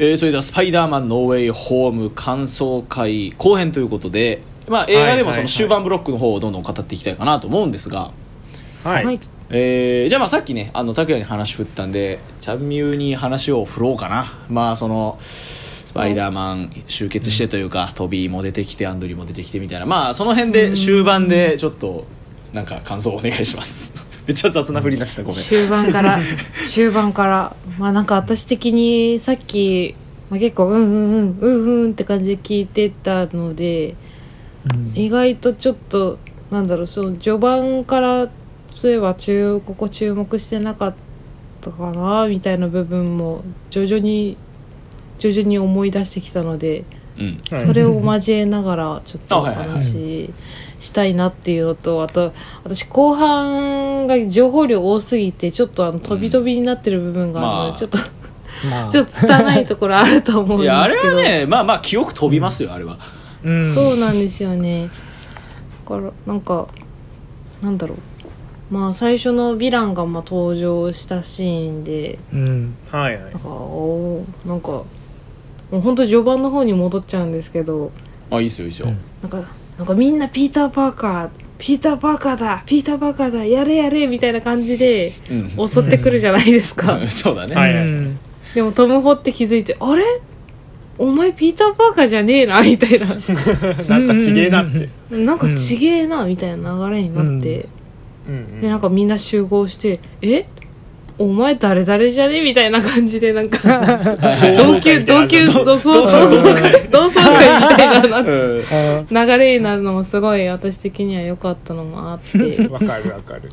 えーそれでは「スパイダーマンノーウェイホーム」感想会後編ということで、まあ、映画でもその終盤ブロックの方をどんどん語っていきたいかなと思うんですが、はい、はい。えーじゃあまあさっきねあの拓哉に話振ったんでチャンミューに話を振ろうかな。まあそのスパイダーマン集結してというか、トビーも出てきてアンドリューも出てきてみたいな。まあその辺で終盤でちょっとなんか感想をお願いしますめっちゃ雑な振り出したごめん。終盤から終盤から。まあなんか私的にさっき、まあ、結構うんうんうんうんうんって感じで聞いてたので意外とちょっとなんだろうその序盤からそういえば中ここ注目してなかったかなみたいな部分も徐々に徐々に思い出してきたのでうん。はい。それを交えながらちょっとおあはいはいはい。話ししたいなっていうのとあと私後半が情報量多すぎてちょっとあの飛び飛びになってる部分があるので、まあ。ちょっとまあ。ちょっと拙いところあると思うんいですけど。やあれはねまあまあ記憶飛びますよあれは。うん。そうなんですよね。だからなんかなんだろう。まあ最初のヴィランがまあ登場したシーンでうん。はいはい。なんかおーなんかもうほんと序盤の方に戻っちゃうんですけど。あいいっすよいいっすよ、うん。なんかなんかみんなピーター・パーカーピーター・パーカーだピーター・パーカーだやれやれみたいな感じでうん。襲ってくるじゃないですか。そうだね、はい。でもトム・ホって気づいてあれ？お前ピーター・パーカーじゃねえなみたいな。なんかちげえなって。なんかちげえなみたいな流れになって、うん。でなんかみんな集合して「え？お前誰誰じゃね?」みたいな感じでなんか同級同級同窓会同窓会みたいな。流れになるのもすごい私的には良かったのもあって。ーわかるわかる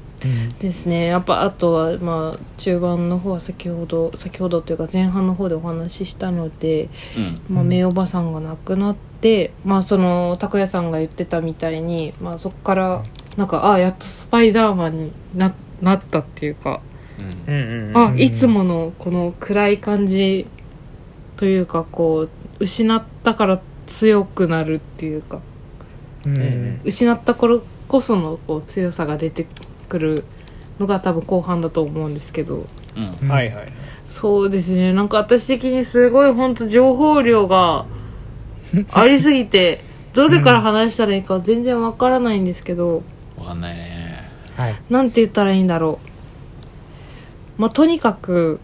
ですね。やっぱあとはまあ中盤の方は先ほど先ほどというか前半の方でお話ししたので、うん。まあ、名おばさんが亡くなって、まあその拓哉さんが言ってたみたいに、まあ、そこからなんかああやっとスパイダーマンにななったっていうか、あいつものこの暗い感じというかこう失ったから強くなるっていうか。うん。うん失った頃こそのこう強さが出てくるのが多分後半だと思うんですけど。うん。はいはいそうですね。なんか私的にすごい本当情報量が ありすぎてどれから話したらいいか全然わからないんですけど、わかんないね。はい。なんて言ったらいいんだろうまあとにかく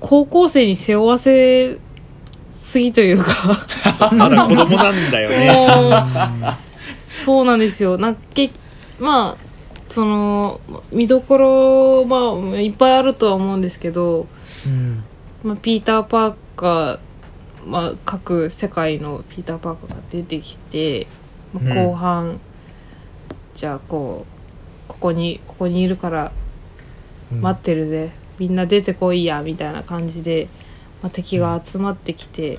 高校生に背負わせすぎというか。まだ子供なんだよね。そうなんですよ。なんかけまあその見どころまあいっぱいあるとは思うんですけど、うん。まあ、ピーター・パーカー、まあ、各世界のピーター・パーカーが出てきて、まあ、うん。後半、じゃあこうここにここにいるから待ってるぜ、みんな出てこいやみたいな感じで、まあ、敵が集まってきて、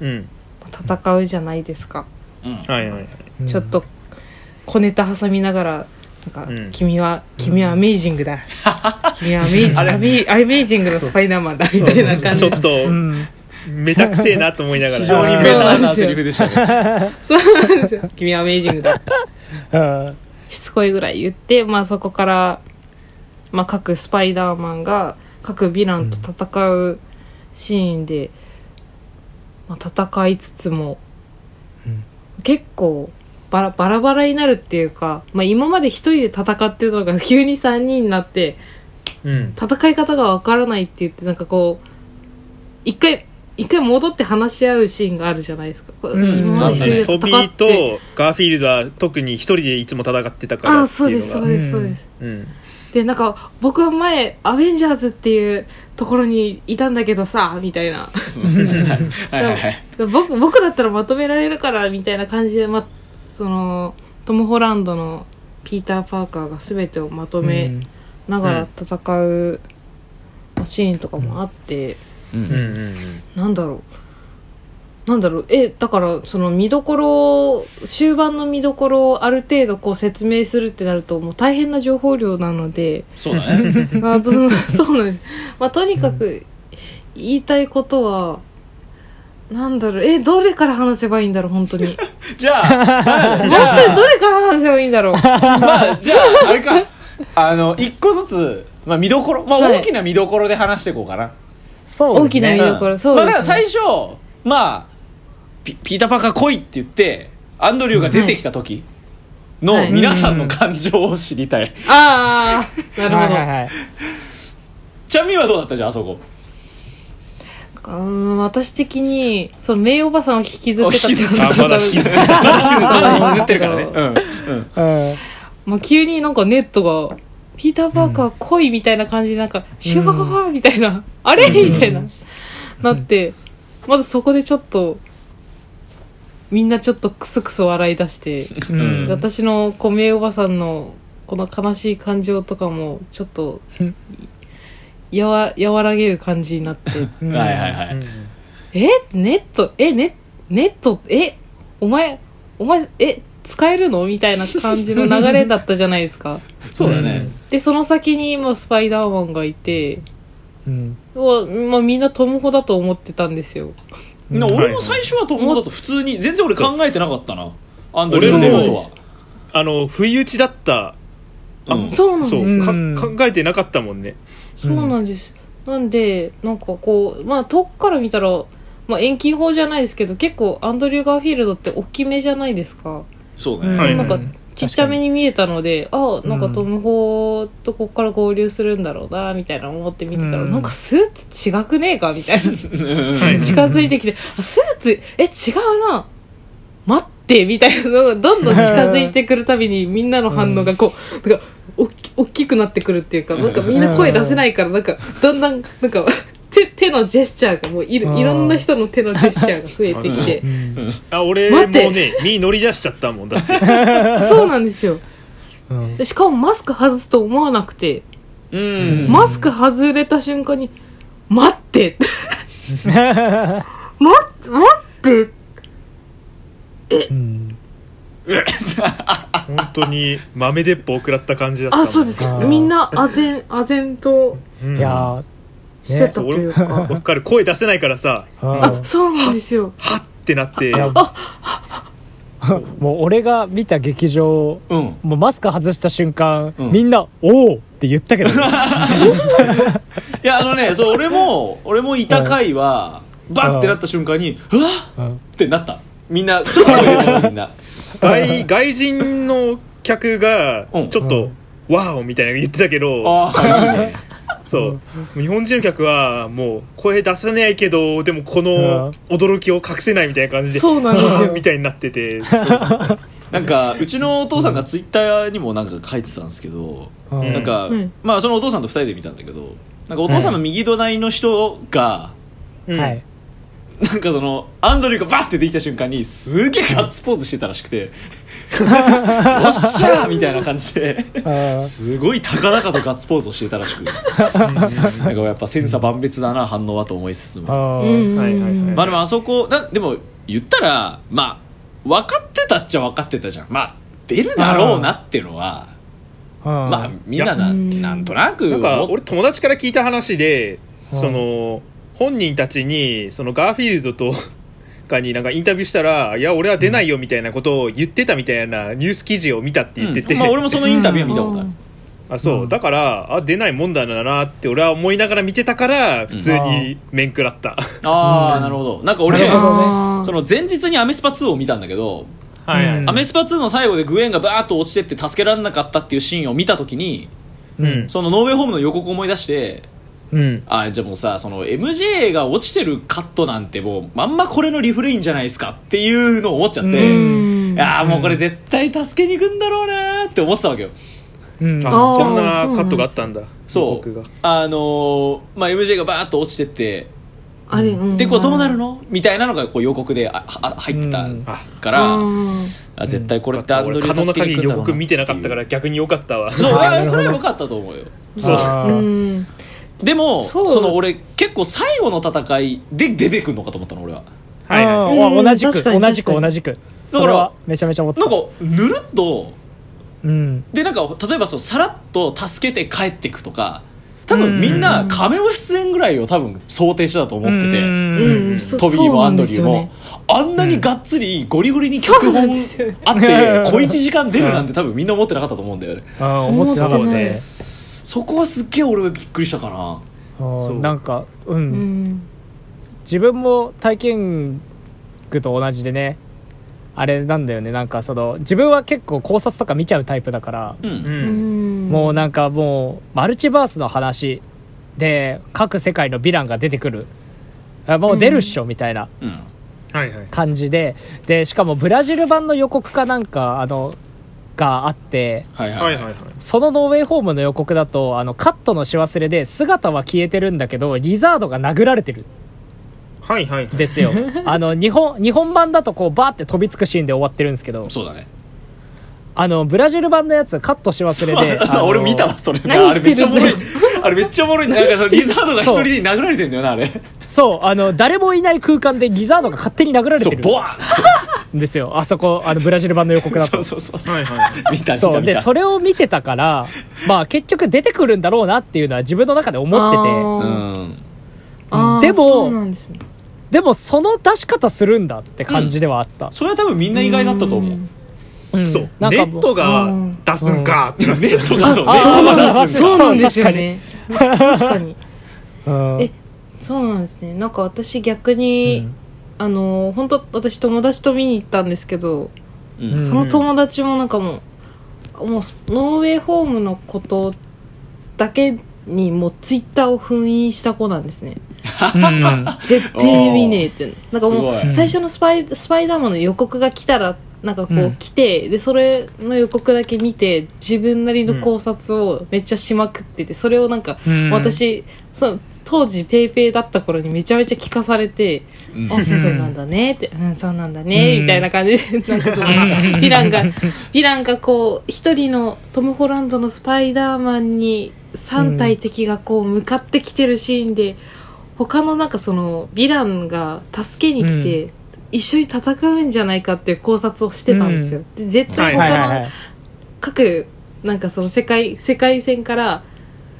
うん。まあ戦うじゃないですか、ちょっと小ネタ挟みながらなんか、うん。君は君はアメイジングだ、君はアメイあれ。アメイアメイジングのスパイダーマンだみたいな感じ。でちょっとうん。めたくせえなと思いながら。非常にメタなセリフでしたね。そうなんですよ。君はアメイジングだ。あ しつこいぐらい言って、まあそこから、まあ各スパイダーマンが各ヴィランと戦うシーンで、まあ戦いつつも、うん。結構バラバラバラになるっていうか、まあ今まで一人で戦ってるのが急に三人になって、うん。戦い方がわからないって言って、なんかこう、一回、一回戻って話し合うシーンがあるじゃないですか。こううん。今まで一人で戦ってトビーとガーフィールドは特に一人でいつも戦ってたからあそうです、そうです、そうです。うんでなんか僕は前アベンジャーズっていうところにいたんだけどさみたいな。僕僕だったらまとめられるからみたいな感じで、ま、そのトム・ホランドのピーター・パーカーが全てをまとめながら戦うシーンとかもあって、うんうんうん。なんだろうなんだろう。えだからその見どころ終盤の見どころをある程度こう説明するってなるともう大変な情報量なので。そうだね。そうなんです。まあ、とにかく言いたいことは、なんだろう、え、どれから話せばいいんだろう、本当に。じゃあまあじ本ゃ当にどれから話せばいいんだろう。まあじゃああれか。あの一個ずつ、まあ、見どころ、まあ、はい。大きな見どころで話していこうかな、そうですね。大きな見どころ。そうまあ、だからですね最初まあピピーター・パーカー来いって言ってアンドリューが出てきた時のはい皆さんの感情を知りたい、ああなるほど、はいはいはい。ちゃんみーはどうだったじゃんあそこ？うん私的にその名誉おばさんを引きずってたって引きずって話たまだ引きずっまだ引きずってるからね。うんうん。うん。まあ、急になんかネットが「ピーター・パーカー来い」みたいな感じでなんか「シュワー」みたいな「あれ?」みたいななってまずそこでちょっとみんなちょっとクスクス笑い出して、うん。で私のこう名おばさんのこの悲しい感情とかもちょっとうんやわ和らげる感じになって。うん。はいはいはい、うん「え？ネット？え？ネネット？え？お前お前え？使えるの?」みたいな感じの流れだったじゃないですか。そうだね、でその先にまあスパイダーマンがいてうん。うわまあ、みんなトムホだと思ってたんですよな俺も最初はと思うだと普通に全然俺考えてなかったな。アンドリューの出ることは。あの不意打ちだった。あうん。そうなんです考えてなかったもんね。そうなんです、なんでなんかこうまあ遠くから見たら、まあ、遠近法じゃないですけど結構アンドリュー・ガーフィールドって大きめじゃないですか。そうだね、はい。なんかちっちゃめに見えたのであなんかトム・ホーとこっから合流するんだろうなみたいな思って見てたら、うん。なんかスーツ違くねえか？みたいな。は い近づいてきて、あスーツ、え、違うな。待って、みたいなのがどんどん近づいてくるたびにみんなの反応がこう、なんか、おっき大きくなってくるっていうか、なんかみんな声出せないから、なんか、だんだん、なんか、手、手のジェスチャーがもういる、いろんな人の手のジェスチャーが増えてきて。う、ん。あ俺もね身乗り出しちゃったもんだって。そうなんですよ。うん。でしかもマスク外すと思わなくて、うん。マスク外れた瞬間に、待って。待って、待って。うん。本当に豆鉄砲を食らった感じだったあ、そうです。みんな、あぜん、あぜんと。うんいやしてたというか。わかる。声出せないからさ。ーあ、そうなんですよ。はってなって。もう俺が見た劇場うん。もうマスク外した瞬間、うん。みんな「おお!」って言ったけど。いやあのねそう俺も俺もいた回はバッてなった瞬間にうわっうんってなった。みんなちょっと声出たみんな。外外人の客がうん。ちょっと「ワオ!」みたいなの言ってたけどああそう。日本人の客はもう声出せないけどでもこの驚きを隠せないみたいな感じでそうなんですよ。みたいになってて。なんかうちのお父さんがツイッターにもなんか書いてたんですけど、うん。なんか、うん。まあそのお父さんと二人で見たんだけどなんかお父さんの右隣の人が、うん。はい。なんかそのアンドリューがバッてできた瞬間にすげえガッツポーズしてたらしくて「よっしゃー!」みたいな感じで。あすごい高々とガッツポーズをしてたらしく。なんかやっぱ千差万別だな反応はと思いつつも。あうん。はいはいはいまあでもあそこだでも言ったらまあ分かってたっちゃ分かってたじゃん。まあ出るだろうなっていうのはままあみんななうん。なんとなくなんか思っ俺友達から聞いた話でうん。その本人たちにそのガーフィールドとかになんかインタビューしたら「いや俺は出ないよ」みたいなことを言ってたみたいなニュース記事を見たって言ってて、うん。まあ俺もそのインタビューは見たことある。あそう、うん。だからあ出ないもんだなって俺は思いながら見てたから普通に面食らった、ああなるほど。なんか俺ね。その前日にアメスパ2を見たんだけどはいはい、うん。アメスパ2の最後でグエンがバーッと落ちてって助けられなかったっていうシーンを見た時にうん。そのノーウェイホームの予告を思い出してうん。あじゃあもうさその MJ が落ちてるカットなんてもうまんまこれのリフレインじゃないですかっていうのを思っちゃって、うん。いやーもうこれ絶対助けに行くんだろうなーって思ってたわけよ。うん。あそんなカットがあったんだそう。僕が。あのーまあ、MJ がバーッと落ちてってあれ、うん。でこうどうなるの？みたいなのがこう予告であは入ってたうんから、うん。あ。絶対これってアンドリュー助けに行くんだろうな告見てなかったから逆に良かったわ。そうそれは良かったと思うよ。そうでもその俺結構最後の戦いで出てくるのかと思ったの俺は。はいはい。同じく確かに同じく確かに同じくそれはめちゃめちゃ思ってた。なんかぬるっとうん。でなんか例えばそうさらっと助けて帰っていくとか多分みんなカメオ出演ぐらいを多分想定してたと思ってて、うん。そトビーもアンドリューも、あんなにがっつりゴリゴリに脚そうな本んですよね。あって小1時間出るなんて多分みんな思ってなかったと思うんだよね。あー思ってなかった思ってねそこはすっげえ俺はびっくりしたかな。そう。なんかう、うん。ん自分も体験具と同じでねあれなんだよね。なんかその自分は結構考察とか見ちゃうタイプだから、うん。ううん。ん。もうなんかもうマルチバースの話で各世界のヴィランが出てくる。あもう出るっしょみたいなうん。はいはい。感じで。でしかもブラジル版の予告かなんかあのがあってはいはい。はいはいはい。そのノーウェイホームの予告だとあのカットのし忘れで姿は消えてるんだけどリザードが殴られてる。はいはいんですよ。あの日本日本版だとこうバーって飛びつくシーンで終わってるんですけど。そうだねあのブラジル版のやつカットし忘れであの俺見たわそれ。何あれめっちゃおもろい。あれめっちゃおもろい。なんかその？リザードが一人で殴られてんだよなあれ。そうあの誰もいない空間でリザードが勝手に殴られそうてるボワーン。ん ですよ。あそこあのブラジル版の予告だと。そうそうそうそう。はいはい見た見そう。た見た。でそれを見てたからまあ結局出てくるんだろうなっていうのは自分の中で思ってて。うん。でもそうなんですね。でもその出し方するんだって感じではあった、それは多分みんな意外だったと思う。うん。そうなんかもう。ネットが出すんか。ってなっネットがそう。そうなんですよね。確かに。うん。えそうなんですね。なんか私逆に、あの本当私友達と見に行ったんですけど、うん。その友達もなんかもうもうノーウェイホームのことだけにもうツイッターを封印した子なんですね。うん。絶対見ねえって。なんかもう最初のスパイスパイダーマンの予告が来たらなんかこううん。来て、でそれの予告だけ見て自分なりの考察をめっちゃしまくっててそれをなんかうん。私そう当時ペイペイだった頃にめちゃめちゃ聞かされて「うん。あそうそうなんだね」って「うんそうなんだね」うん。みたいな感じで なんかそのヴィランがヴィランがこう一人のトム・ホランドのスパイダーマンに3体敵がこう向かってきてるシーンで他のなんかそのヴィランが助けに来て、一緒に戦うんじゃないかっていう考察をしてたんですよ。で絶対はい他の各なんかその世界世界線から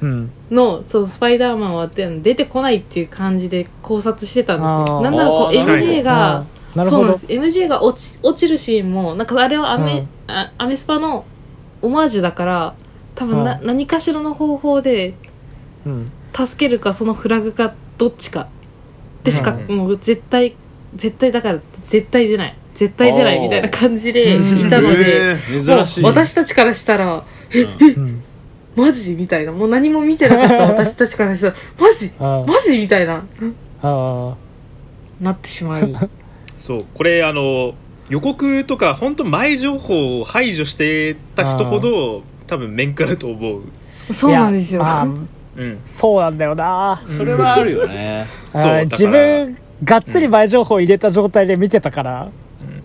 うん。のそのスパイダーマンは出てこないっていう感じで考察してたんですね。なんならこう MJ がそうなんです。MJ が落ち落ちるシーンもなんかあれはアメ,、うん。あアメスパのオマージュだから多分な、う何かしらの方法でうん。助けるかそのフラグかどっちかでしか、うん。もう絶対絶対だから絶対出ない。絶対出ないみたいな感じでいうん。たので、えー珍しい。私たちからしたらうん。マジみたいな。もう何も見てなかった。私たちからしたらマジマジみたいな。あなってしまい そうこれあの予告とか本当前情報を排除してた人ほど多分面食らうと思う。ーそうなんですよ。うん。そうなんだよな。それはあるよね。そう自分がっつり前情報入れた状態で見てたから、うん。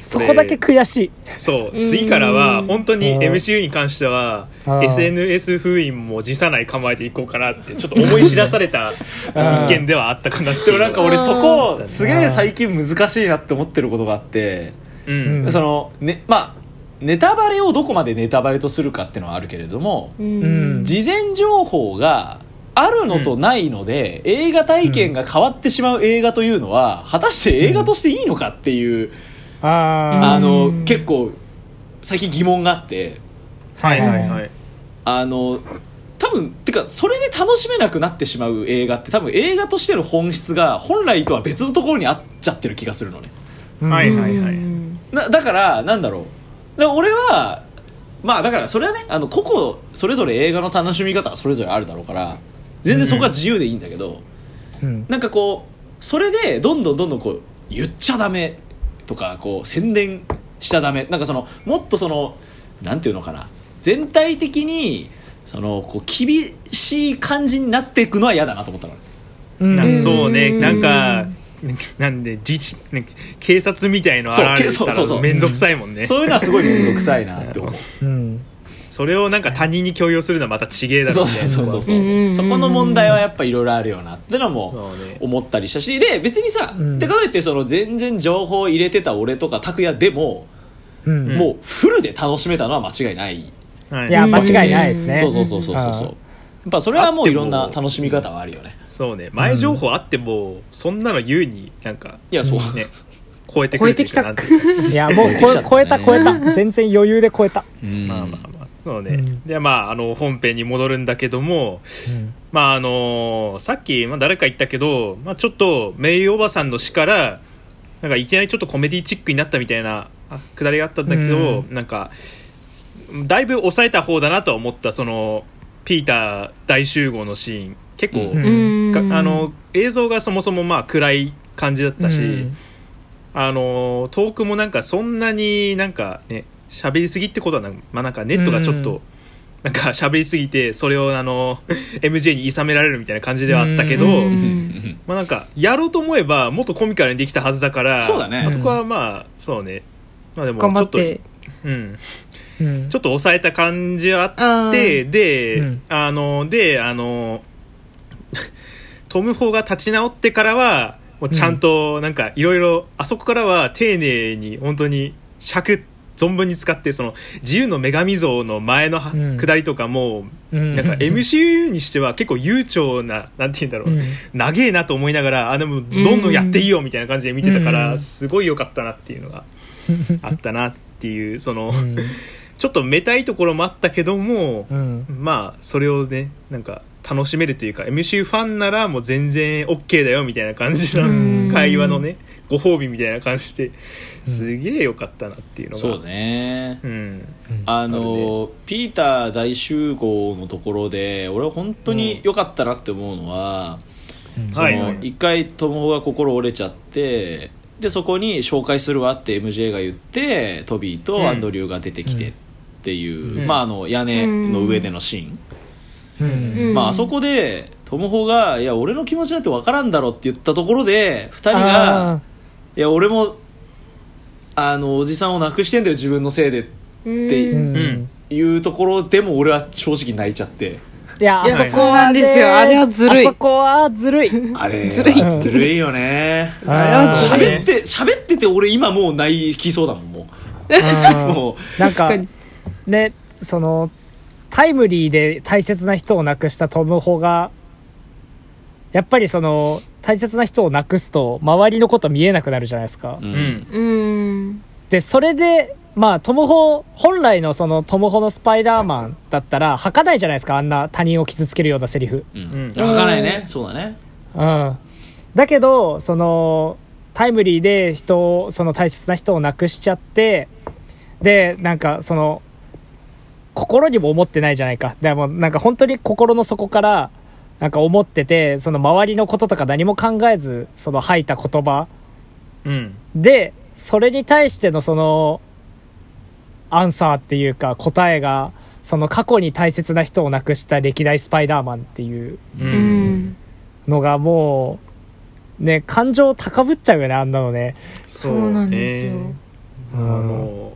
そこだけ悔しい。そう。うん次からは本当にうん。MCU に関しては SNS 封印も辞さない構えでいこうかなってちょっと思い知らされたー。意見ではあったかなっていう。でもなんか俺そこうん。すげえ最近難しいなって思ってることがあってうん。うんそのねまあネタバレをどこまでネタバレとするかっていうのはあるけれどもううんん。事前情報があるのとないので、映画体験が変わってしまう映画というのは果たして映画としていいのかっていう、ああのうん結構最近疑問があって。はいはいはい。あの多分てかそれで楽しめなくなってしまう映画って多分映画としての本質が本来とは別のところにあっちゃってる気がするのね。はいはいはい。うんなだからなんだろう。で俺はまあだからそれはねあの個々それぞれ映画の楽しみ方はそれぞれあるだろうから全然そこは自由でいいんだけど、うん。なんかこうそれでどんどんどんどんこう言っちゃダメとかこう宣伝しちゃダメ。なんかそのもっとそのなんていうのかな。全体的にそのこう厳しい感じになっていくのは嫌だなと思ったの。ねうん。なそうね。うんなんかなんで自治なんか警察みたいのそう現れそうそうそう。たら面倒くさいもんね。そういうのはすごい面倒くさいなって思う。うんそれをなんか他人に強要するのはまた違えだろそううねそうそうそう。うんうんうんうん。そこの問題はやっぱいろいろあるよなってのも思ったりしたし。で別にさ、うん。でかといってその全然情報を入れてた俺とか拓也でも、うん。もうフルで楽しめたのは間違いない、はい。いや間違いないですね。そうそうそうそうそうそうやっぱそれはもういろんな楽しみ方はあるよね。そうね。前情報あってもそんなの優になんかいやそう、ね超えて超えてきた。いやもう超えた超えた。全然余裕で超えた、うん。まあまあまあそうね、うん。でまああの本編に戻るんだけどもまああのさっき、まあ、誰か言ったけど、まあ、ちょっとメイおばさんの死からなんかいきなりちょっとコメディチックになったみたいなあくだりがあったんだけど、なんかだいぶ抑えた方だなとは思ったそのピーター大集合のシーン。結構、うん。があの映像がそもそもまあ暗い感じだったし、うん。あのトークもなんかそんなになんかね喋りすぎってことはな,、まあ、なんかネットがちょっと、うん。なんか喋りすぎてそれをあの MJ に諌められるみたいな感じではあったけど、うん。まあなんかやろうと思えばもっとコミカルにできたはずだからそうだね。まあそこはまあそうね。まあでも頑ちょっと張って。うん、うん。ちょっと抑えた感じはあってで、うん。あのであの トム・ホーが立ち直ってからはもうちゃんとなんかいろいろあそこからは丁寧に本当に尺存分に使ってその自由の女神像の前のはうん。下りとかも、うん。なんか MCU にしては結構悠長な なんて言うんだろう、うん。長えなと思いながらあでもどんどんやっていいよみたいな感じで見てたから、うん。すごい良かったなっていうのが あったなっていうその、うん。ちょっとめたいところもあったけども、うん。まあそれをねなんか楽しめるというか MCU ファンならもう全然 OK だよみたいな感じうん。の会話のねご褒美みたいな感じですげえ良かったなっていうのが。そうね。うん。あのピーター大集合のところで俺は本当に良かったなって思うのは、うん。そのはいはい。一回トム・ホが心折れちゃってでそこに紹介するわって MJ が言ってトビーとアンドリューが出てきてっていう、うん。まあ、あの屋根の上でのシーン、うん。うんまああそこでトム・ホが「いや俺の気持ちなんて分からんだろ」って言ったところで2人があ「いや俺もあのおじさんを亡くしてんだよ自分のせいで」っていうところでも俺は正直泣いちゃって。いやあそこはそうなんですよ。あれはずるい。あそこはずるい。あれずるい。ずるいよね。喋って喋ってて俺今もう泣きそうだもんもう。もう。なんかねそのタイムリーで大切な人を亡くしたトム・ホがやっぱりその大切な人を亡くすと周りのこと見えなくなるじゃないですか、ううん。んうん。でそれでまあトム・ホ本来のそのトム・ホのスパイダーマンだったら吐かないじゃないですか。あんな他人を傷つけるようなセリフ。うん。うん。書かないね。そうだね。うん。だけどそのタイムリーで人をその大切な人を亡くしちゃってでなんかその心にも思ってないじゃないか。でもなんか本当に心の底からなんか思っててその周りのこととか何も考えずその吐いた言葉。うん。でそれに対してのそのアンサーっていうか答えがその過去に大切な人を亡くした歴代スパイダーマンっていうううん。んのがもうね感情高ぶっちゃうよねあんなのね。そうなんですよ。ねあの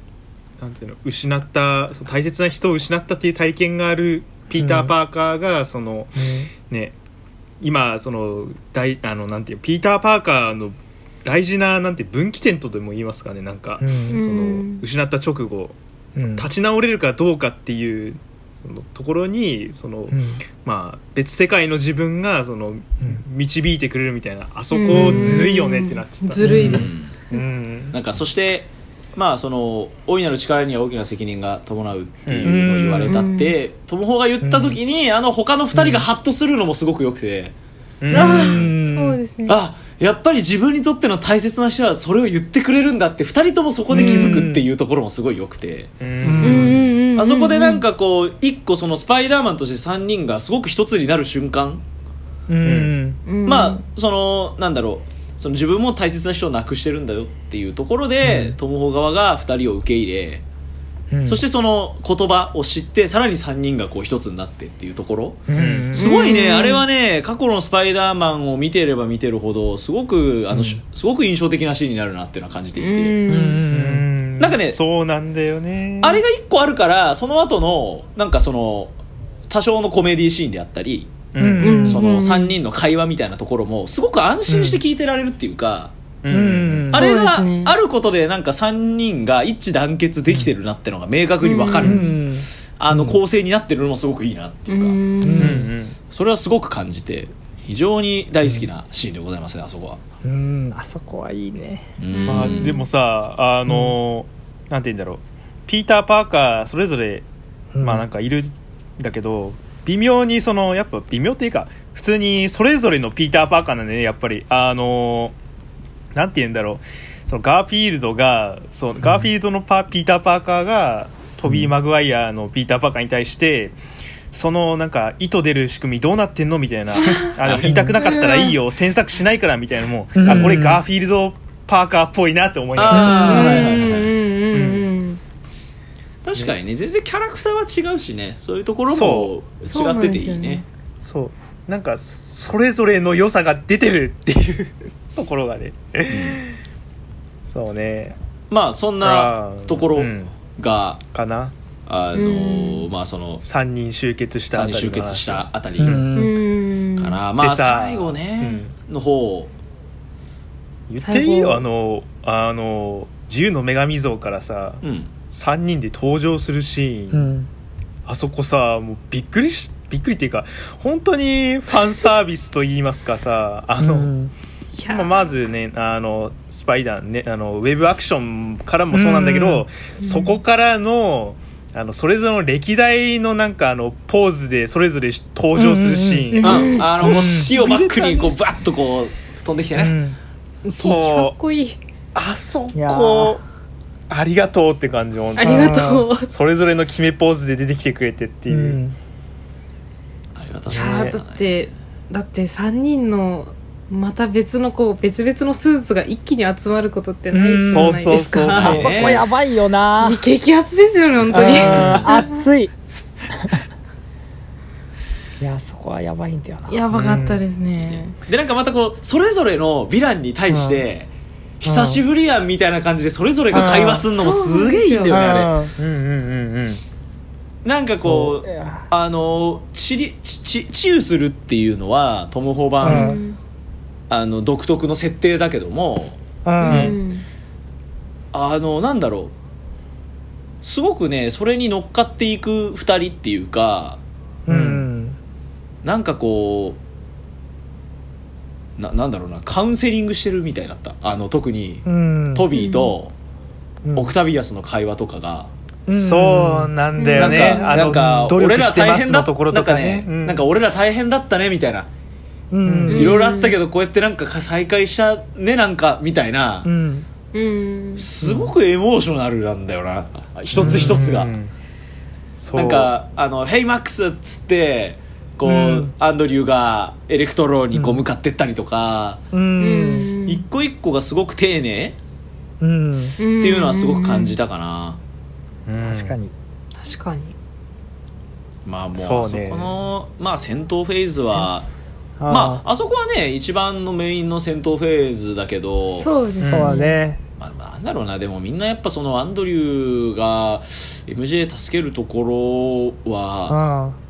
なんていうの失ったその大切な人を失ったっていう体験があるピーター・パーカーが、そのね今その大あのなんていうピーター・パーカーの大事ななんて分岐点とでも言いますかねなんか、うん。そうん。の失った直後うん。立ち直れるかどうかっていうそのところにその、うん。まあ別世界の自分がそのうん。導いてくれるみたいなあそこずるいよねってなっちゃった。ずるいですうん。なんかそしてまあその大いなる力には大きな責任が伴うっていうのを言われたって、トム・ホーが言った時に、あの他の二人がハッとするのもすごくよくて、うん。あそうですね。あやっぱり自分にとっての大切な人はそれを言ってくれるんだって二人ともそこで気づくっていうところもすごいよくて、うん。うんうんうんうんあそこでなんかこう一個そのスパイダーマンとして3人がすごく一つになる瞬間、うんうん。まあそのなんだろうその自分も大切な人を亡くしてるんだよっていうところで、トム・ホー側が2人を受け入れ、うん。そしてその言葉を知ってさらに3人がこう一つになってっていうところ、うん。すごいね、うん。あれはね過去のスパイダーマンを見てれば見てるほどすごくあの、しすごく印象的なシーンになるなっていうのは感じていて、うん。うんなんかねそうなんだよね。あれが1個あるからその後のなんかその多少のコメディシーンであったり、うんうんその3人の会話みたいなところもすごく安心して聞いてられるっていうか、うん。あれがあることでなんか3人が一致団結できてるなってのが明確に分かる、うん。あの構成になってるのもすごくいいなっていうか、うん。うんそれはすごく感じて非常に大好きなシーンでございますねあそこは。うん。あそこはいいね。うん。まあ、でもさあの、なんて言うんだろう。ピーター・パーカーそれぞれ、うん。まあなんかいるんだけど微妙にそのやっぱ微妙っていうか普通にそれぞれのピーター・パーカーなんでねやっぱり。あのなんて言うんだろう。そのガーフィールドがそうガーフィールドのパピーター・パーカーがトビー・マグワイアのピーター・パーカーに対してそのなんか糸出る仕組みどうなってんのみたいな。あでも言いたくなかったらいいよ詮索しないからみたいなのもうん。あこれガーフィールド・パーカーっぽいなって思いながら。ちょっと確かにね全然キャラクターは違うしねそういうところもそ違ってていいね。そうなんですよね。そう。なんかそれぞれの良さが出てるっていうところがね、そうね。まあそんなところうん。が、かな。あのーまあその3人集結した3人あたり集結したあたり。うかうん。んな、まあでさ最後ね、の方。言っていいよあのあの自由の女神像からさうん3人で登場するシーン、うん。あそこさもうびっくりしびっくりっていうか本当にファンサービスと言いますかさあの、うん。まあ、まずねあのスパイダーねあのウェブアクションからもそうなんだけど、そこからのあのそれぞれの歴代のなんかあのポーズでそれぞれ登場するシーン、うんうんああの月をバックにこうバッとこう飛んできてね、そう。かっこいいあそこありがとうって感じ本当に。ありがとう。それぞれの決めポーズで出てきてくれてっていう。う、ん。ありがたいいですねやだってだって3人のまた別のこう別々のスーツが一気に集まることってないじゃないですか、うん。そうそうそうあそこやばいよな。激アツですよね本当に。うん。熱い。いやそこはやばいんだよな。やばかったですね、でなんかまたこうそれぞれのヴィランに対して、久しぶりやんみたいな感じでそれぞれが会話するのもすげえいいんだよねあれうん。うんうんうんなんかこうあの治り治治癒するっていうのはトム・ホバうン、うん。あの独特の設定だけどもうんうん。あのなんだろう。すごくねそれに乗っかっていく二人っていうかうん。なんかこうななんだろうなカウンセリングしてるみたいだった。あの特にうん。トビーとうん。オクタビアスの会話とかが、うん。そうなんだよね、なんかあのなんか努力俺らしてます大変だのところとかね。なんかね、なんか俺ら大変だったねみたいな、うん。いろいろあったけどこうやってなんか再会したねなんかみたいな、うん。うんすごくエモーショナルなんだよな。一つ一つが、うん。そう。なんか「あの Hey Max」っつってこう、うん。アンドリューがエレクトロにこう向かってったりとか、ううん。ん一個一個がすごく丁寧うん。っていうのはすごく感じたかな、うん。確かに。確かに。まあもうあそこの、まあ、戦闘フェーズはあまああそこはね一番のメインの戦闘フェーズだけどそうですそうだね。まあ、なんだろうな。でもみんなやっぱそのアンドリューが MJ 助けるところはう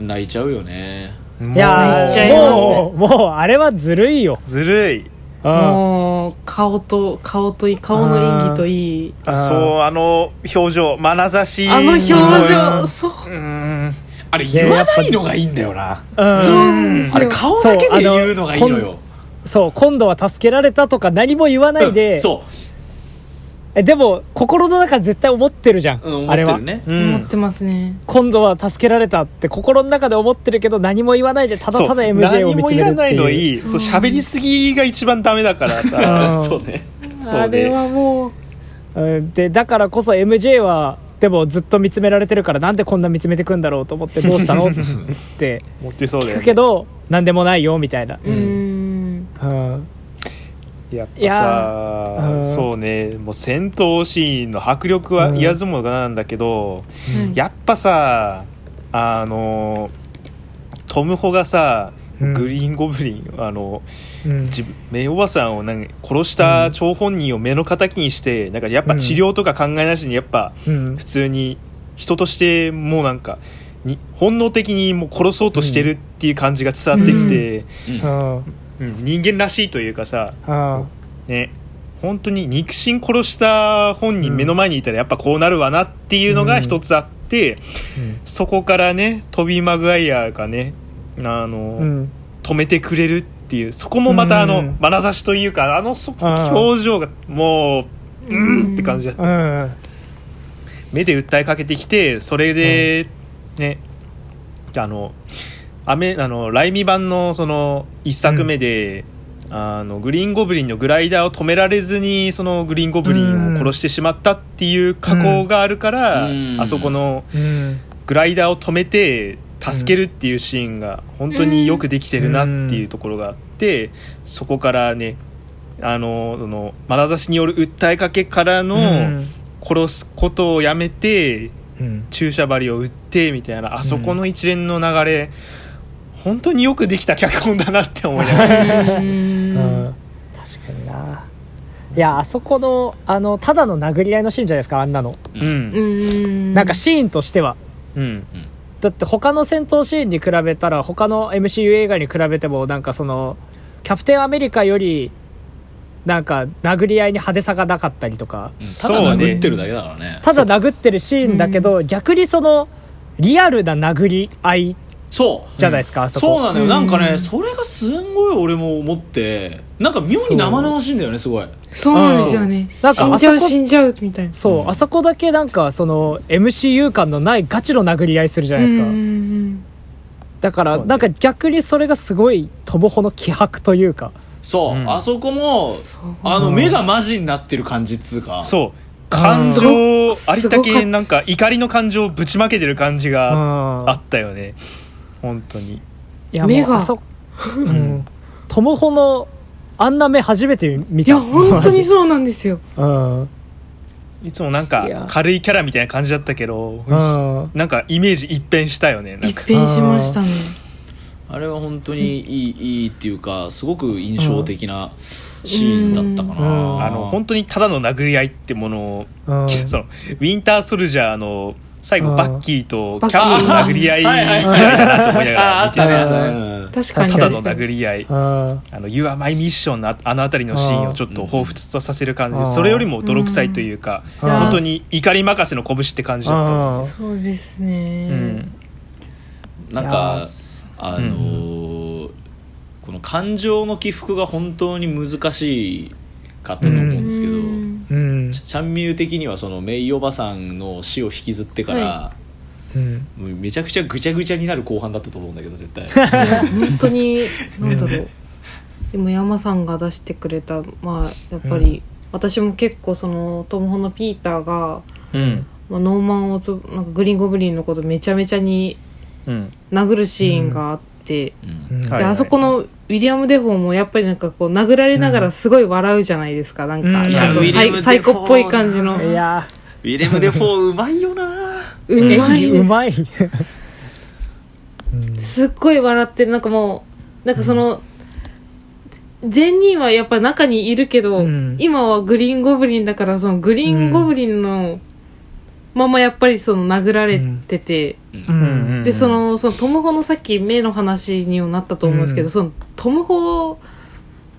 泣いちゃうよね。いや泣いちゃいますもうもうあれはずるいよ。ずるい。うん。もう顔と顔といい顔の演技といい。ああーそうあの表情眼差しあの表情そう。うん。あれ言わないのがいいんだよな。うあれ顔だけで言うのがいいのよ。そう今度は助けられたとか何も言わないで、うん。そえでも心の中絶対思ってるじゃん、う、うん、思っあれは。てるねうん。思ってますね。今度は助けられたって心の中で思ってるけど何も言わないでただただ MJ を見つめるって何も言わないのいいそう喋りすぎが一番ダメだからさ。うん。そうね。そうね。あれはもう。うん。でだからこそ MJ はでもずっと見つめられてるからなんでこんな見つめてくんだろうと思ってどうしたの？って持ってそうだ聞よね。くけど何でもないよみたいな、うん。うんやっぱいやさうん。そうねもう戦闘シーンの迫力は言わずもがなんだけど、うん。やっぱさあのトム・ホがさ、うん。グリーン・ゴブリンあのうん。自分名おばさんをなんか殺した張本人を目の敵にしてなんかやっぱ治療とか考えなしにやっぱうん。普通に人としてもうなんかに本能的にもう殺そうとしてるっていう感じが伝わってきて、うんうん人間らしいというかさうんね本当に肉親殺した本うん人目の前にいたらやっぱこうなるわなっていうのが一つあって、そこからねトビー・マグワイアがねあの、うん。止めてくれるっていうそこもまたあのうん眼差しというかあのそ表情がもううんって感じだった。うん。目で訴えかけてきてそれでねあのアメあのライミ版のその1作目で、あのグリーンゴブリンのグライダーを止められずにそのグリーンゴブリンを殺してしまったっていう加工があるから、うん。あそこのうん。グライダーを止めて助けるっていうシーンが本当によくできてるなっていうところがあって、そこからねあのその眼差しによる訴えかけからのうん。殺すことをやめてうん。注射針を打ってみたいなあそこの一連の流れ、本当によくできた脚本だなって思いながら。うん。うん。確かにな。いやあそこのあのただの殴り合いのシーンじゃないですかあんなの、ううん。んなんかシーンとしては。うん。だって他の戦闘シーンに比べたら他の MCU 映画に比べてもなんかそのキャプテンアメリカよりなんか殴り合いに派手さがなかったりとか。うん。たそうね。だ殴ってるだけだからね。ただ殴ってるシーンだけど、逆にそのリアルな殴り合いそう。じゃないですか、あそこ。そうなのよ、うん。なんかねそれがすんごい俺も思って。なんか妙に生々しいんだよねすごい。そうなんですよね。なんか死んじゃあそうこ死んじゃうみたいな。そう、うん。あそこだけなんかその MCU 感のないガチの殴り合いするじゃないですか、うんだからなんか逆にそれがすごいトモホの気迫というか。そう、うん。あそこもあの目がマジになってる感じっつうか。そう。感情ありっただけなんか怒りの感情をぶちまけてる感じがああったよね本当に。いや目が。もうあそ うん。トモホのあんな目初めて見いたや本当にそうなんですよ。うん。いつもなんかいや。軽いキャラみたいな感じだったけどうん。なんかイメージ一変したよねなんか。一変しましたね。あれは本当にいいいいっていうかすごく印象的なシーンだったかな、うん。あの本当にただの殴り合いってものをうん。そのウィンターソルジャーの最後うんバッキーとキャップの殴り合いなと思いながら見てっただの殴り合い。うんあの You are my mission のああの辺りのシーンをちょっと彷彿とさせる感じうんでそれよりも泥臭いというかうん。本当に怒り任せの拳って感じだったんですそうですうねん。なんいやかあのーこの感情の起伏が本当に難しかったと思うんですけど、うん。うんチャンミュー的にはそのメイおばさんの死を引きずってから、はうん。めちゃくちゃぐちゃぐちゃになる後半だったと思うんだけど絶対。本当になんだろう。でも山さんが出してくれたまあやっぱり、私も結構そのトムホのピーターが、うん。まあ、ノーマンをつなんかグリーンゴブリンのことめちゃめちゃにうん。殴るシーンがあって、うん。うん。はいであそこのウィリアム・デフォーもやっぱりなんかこう殴られながらすごい笑うじゃないですか、なんかうんちょっといやサイウィリアムサイコっぽい感じの。いや。ウィレム・デフォーうまいよな。う演まいです技うまいうん。すっごい笑ってる。なんかもうなんかその、善人はやっぱ中にいるけど、うん。今はグリーンゴブリンだからそのグリーンゴブリンのままやっぱりその殴られてて、うん。でそのそのトム・ホのさっき目の話にもなったと思うんですけど、うんそのトム・ホ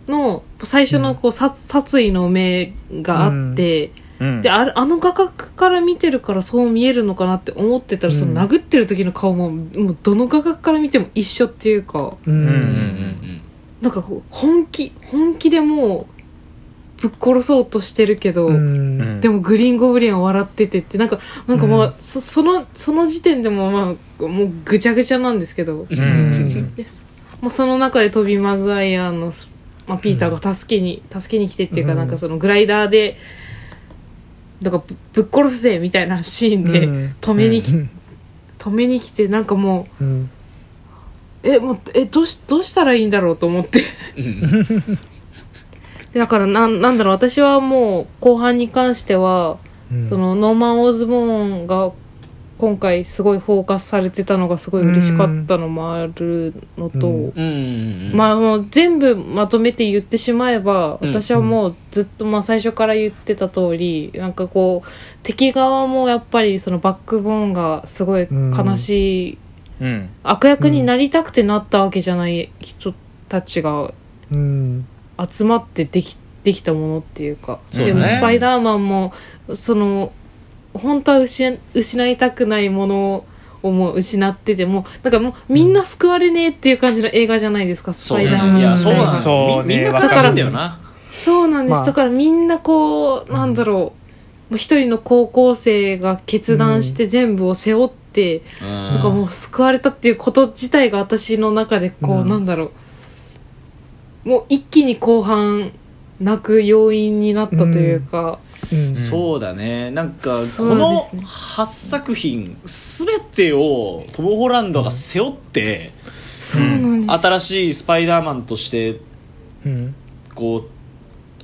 の最初のこう、殺殺意の目があって、うん。であれあの画角から見てるからそう見えるのかなって思ってたら、うん。その殴ってる時の顔ももうどの画角から見ても一緒っていうかうん。なんかこう本気本気でもうぶっ殺そうとしてるけど、うん。でもグリーンゴブリンは笑っててってなんかなんかもう、うん。そそのその時点でもまあもうぐちゃぐちゃなんですけど、うん。もうその中でトビー・マグワイアのス、まあ、ピーターが助けに、助けに来てっていうか、うん。なんかそのグライダーでだからぶぶっ殺すぜみたいなシーンで、うん。止めにき、うん。止めに来てなんかもううん。えもうえどうしどうしたらいいんだろうと思ってだからなんなんだろう私はもう後半に関しては、うん。そのノーマン・オズボーンが今回すごいフォーカスされてたのがすごい嬉しかったのもあるのと、うん。うんうんまあもう全部まとめて言ってしまえばうん。私はもうずっとまあ最初から言ってた通りなんかこう敵側もやっぱりそのバックボーンがすごい悲しい、うん。悪役になりたくてなったわけじゃない人たちがうん集まってできできたものっていうか。そうだね。でもスパイダーマンもその本当は失失いたくないものをもう失っててもなんかもうみんな救われねえっていう感じの映画じゃないですか、スそうパイダーマンいやそうなんだ。そうね。みみんな悲しいんだよな。そうなんです、まあ。だからみんなこうなんだろう、まあ一人の高校生が決断して全部を背負っってうん。なんかもう救われたっていうこと自体が私の中でこう、うん。なんだろうもう一気に後半泣く要因になったというか、うん。そうだね。なんかこのですね。8作品全てをトム・ホランドが背負ってそうなん新しいスパイダーマンとしてうん。こう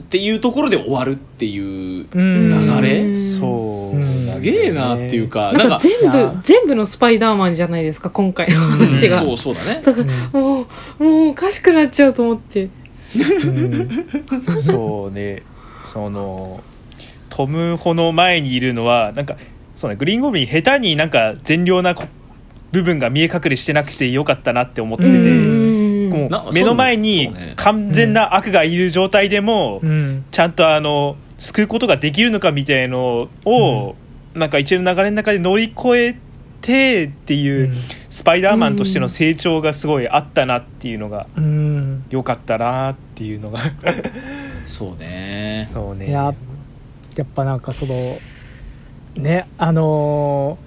っていうところで終わるっていううん。流れ？うん。そう。すげえなっていうかなんか全部全部のスパイダーマンじゃないですか今回の話が、そうそうだね。だからもうもうおかしくなっちゃうと思って。うん。そうね。そのトム・ホの前にいるのはなんかそうねグリーンゴブリン下手になんか善良なこ部分が見え隠れしてなくてよかったなって思ってて、うんもなう目の前に完全な悪がいる状態でも、うん。ちゃんとあの救うことができるのかみたいのを、なんか一連の流れの中で乗り越えてっていう、スパイダーマンとしての成長がすごいあったなっていうのがうん。良かったなっていうのが。そうね。そうね。やっぱなんかそのねあのー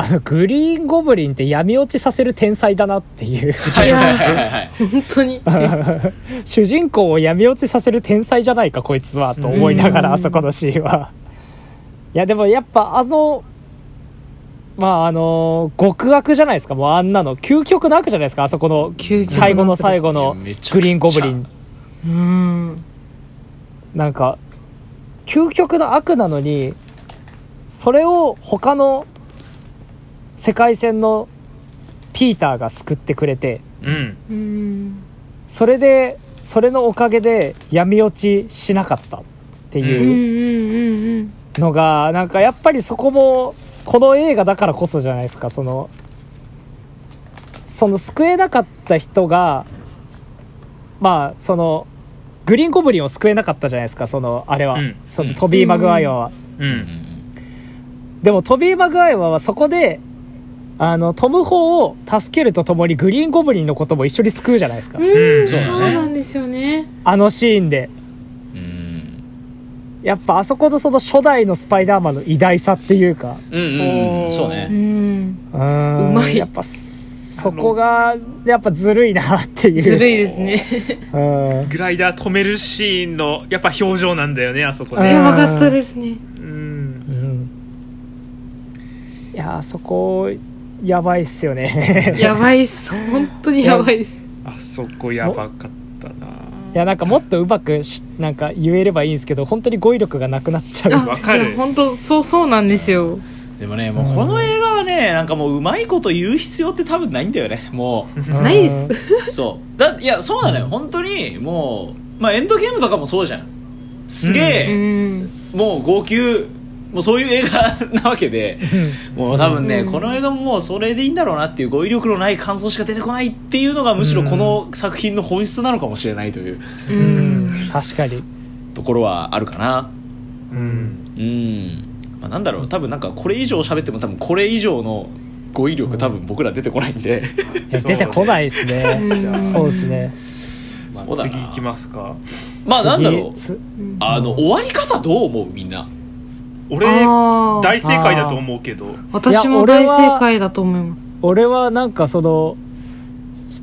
あのグリーンゴブリンって闇落ちさせる天才だなっていう。はいはいはいはい。はい本当に。主人公を闇落ちさせる天才じゃないかこいつはと思いながらうん。あそこのシーンは。いやでもやっぱあのまああの極悪じゃないですか。もうあんなの究極の悪じゃないですかあそこの究極最後の最後のグリーンゴブリン。うん。なんか究極の悪なのにそれを他の世界線のピーターが救ってくれてうん。うんそれでそれのおかげで闇落ちしなかったっていうのがなんかやっぱりそこもこの映画だからこそじゃないですか。そのその救えなかった人がまあそのグリーンゴブリンを救えなかったじゃないですか。そのあれは、うん。そのトビー・マグワイアは。うん。でもトビー・マグワイアはそこであのトム・ホーを助けるとともにグリーン・ゴブリンのことも一緒に救うじゃないですか、うんそうなんですよね。あのシーンで。うん。やっぱあそこのその初代のスパイダーマンの偉大さっていうか。うんうん。う。んそううね。んうーん。うまい。やっぱそこがやっぱずるいなっていう。ずるいですね。うん。グライダー止めるシーンのやっぱ表情なんだよねあそこうん。ねやばかったですね。うん。うん。いやあそこやばいっすよね。やばいっす。本当にやばいです。あそこやばかったな。いやなんかもっとうまくしなんか言えればいいんですけど本当に語彙力がなくなっちゃう。あわかる。本当そうそうなんですよ。でもねもうこの映画はねなんかもううまいこと言う必要って多分ないんだよね。もう。ん ないです。うそう。だいやそうなのよ。本当にもうまあエンドゲームとかもそうじゃん。すげうえ、ん。もう号泣もうそういう映画なわけでもう多分ね、うん。この映画ももうそれでいいんだろうなっていう語彙力のない感想しか出てこないっていうのがむしろこの作品の本質なのかもしれないというううん。ん確かに。ところはあるかな。うん。うん、まあ、なんだろう。多分なんかこれ以上喋っても多分これ以上の語彙力多分僕ら出てこないんで、いや 出てこないですね。うんそうですね。まあ次行きますか。まあなんだろう。あの終わり方どう思う？みんな俺大正解だと思うけど。私も大正解だと思います。俺はなんかその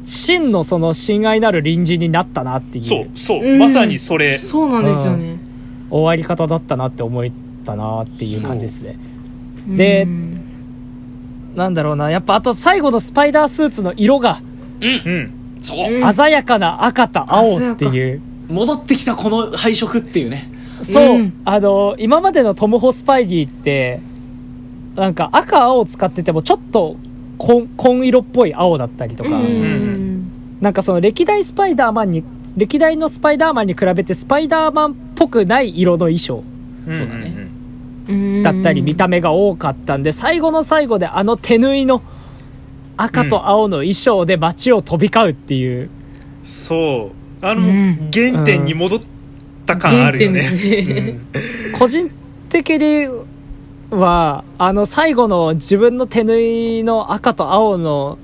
真のその親愛なる隣人になったなっていう。そうそう、うん。まさにそれ。そうなんですよね。終わり方だったなって思ったなっていう感じですね。でうん。なんだろうな。やっぱあと最後のスパイダースーツの色がうん。そう、うん。鮮やかな赤と青っていう。戻ってきたこの配色っていうねそう、うん。あの今までのトム・ホスパイディってなんか赤青を使っててもちょっと紺紺色っぽい青だったりとか、うん。なんかその歴代スパイダーマンに歴代のスパイダーマンに比べてスパイダーマンっぽくない色の衣装。そうだね。うん。だったり見た目が多かったんで最後の最後であの手縫いの赤と青の衣装で街を飛び交うっていう、そう。あの、うん。原点に戻った感あるよね、原点ですね個人的にはあの最後の自分の手縫いの赤と青の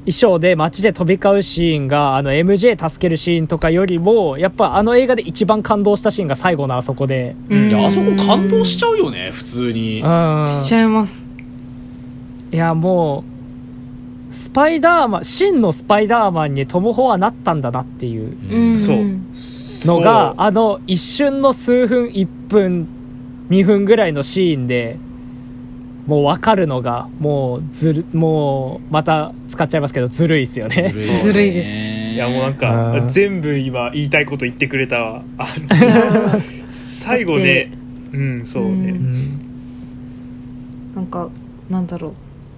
衣装で街で飛び交うシーンがあの MJ 助けるシーンとかよりもやっぱあの映画で一番感動したシーンが最後のあそこで、うん。いやあそこ感動しちゃうよね普通に。うん、しちゃいます。いやもうスパイダーマン真のスパイダーマンにトム・ホはなったんだなっていう。のがあの一瞬の数分1分2分ぐらいのシーンでもう分かるのがもうずるもうまた使っちゃいますけどずるいですよね。ずるいです。いやもうなんかうん全部今言いたいこと言ってくれたわ。最後ねうんそうね、ううん。んなんかなんだろう。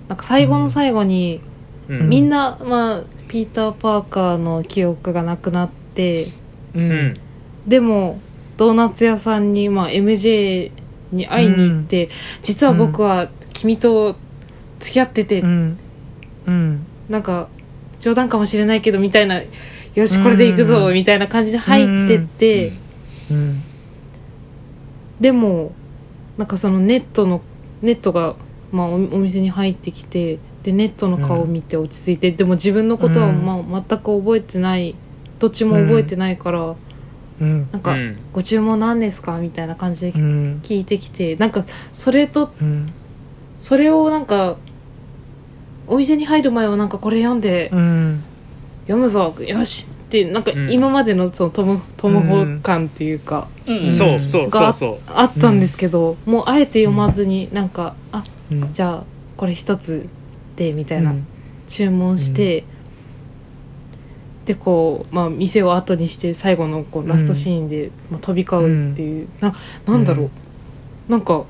なんか最後の最後に、うんみんな、まあ、ピーター・パーカーの記憶がなくなってううん。んでもドーナツ屋さんに、まあ、MJ に会いに行って、実は僕は君と付き合ってて、うん。うん。なんか冗談かもしれないけどみたいなよしこれで行くぞ、うん。みたいな感じで入ってって、うん。でもなんかそのネットのネットが、まあ、おお店に入ってきてでネットの顔を見て落ち着いて、でも自分のことは、うん。まあ、全く覚えてないどっちも覚えてないから、うん。なんか、うん。ご注文何ですか?」みたいな感じでうん。聞いてきて、なんかそれとうん。それをなんかお店に入る前はなんかこれ読んで、うん。読むぞよしってなんかうん。今までのそのトムトムホ感っていうか、うん。そうそうそうそう。あったんですけど、もうあえて読まずになんか「あうん。じゃあこれ一つで」みたいな、うん。注文して、でこう、まあ、店を後にして最後のこうラストシーンで、まあ、飛び交うっていう、ななんだろう、うんなんか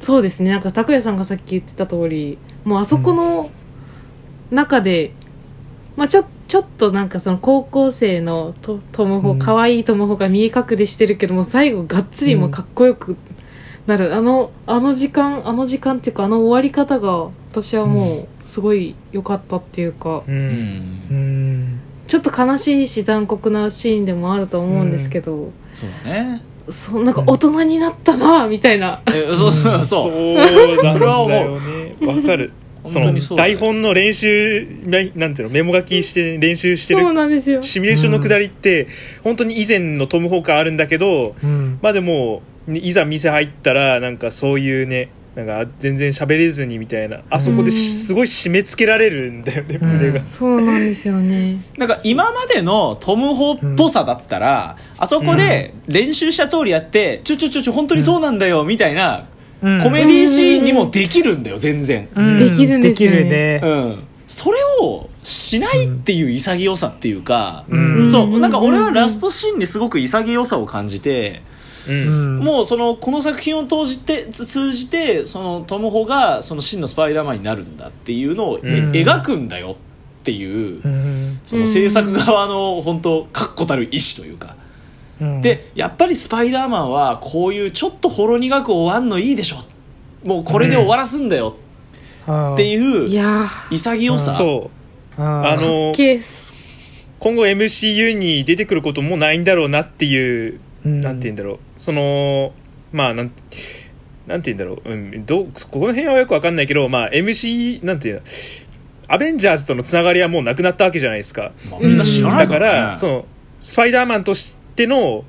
そうですね。なんか拓哉さんがさっき言ってた通りもうあそこの中で、まあ、ちょちょっとなんかその高校生のトトムホうん。可愛いトムホが見え隠れしてるけども最後がっつりもうかっこよくなる、あのあの時間あの時間っていうかあの終わり方が私はもうすごい良かったっていうか、ううん。んうん。ちょっと悲しいし残酷なシーンでもあると思うんですけど、そうだね。そうなんか大人になったなみたいな、えそうそう。そうそうなん。それは思うだよね。わかる。その本当にそう。だよ台本の練習ないなんていうのメモ書きして練習してそうるなんですよ。シミュレーションのくだりって本当に以前のトム・ホーカーあるんだけどうん。まあでもいざ店入ったらなんかそういうねなんか全然喋れずにみたいな。あそこですごい締め付けられるんだよねうん。胸が。そうなんですよね。なんか今までのトム・ホっぽさだったら、あそこで練習した通りやって、ちょちょちょちょ本当にそうなんだよみたいな、うん。コメディシーンにもできるんだよ全然、うん。できるんですよね。できるね。うん、それをしないっていう潔さっていうか、うん。そうなんか俺はラストシーンにすごく潔さを感じて、うん。もうそのこの作品を通じてつ通じてそのトム・ホがその真のスパイダーマンになるんだっていうのを、えうん。描くんだよっていう、うん。その制作側の本当確固たる意志というか、うん。でやっぱりスパイダーマンはこういうちょっとほろ苦く終わんのいいでしょ。もうこれで終わらすんだよ。っていいうや潔さ、そう。ああの今後 MCU に出てくることもないんだろうなっていうなんて言うんだろうそのまあなんなんて言うんだろう、うん、どうこの辺はよくわかんないけど、まあ、MC なんていうのアベンジャーズとのつながりはもうなくなったわけじゃないですか。まあ、みんな知らないだから、ねそのスパイダーマンとしての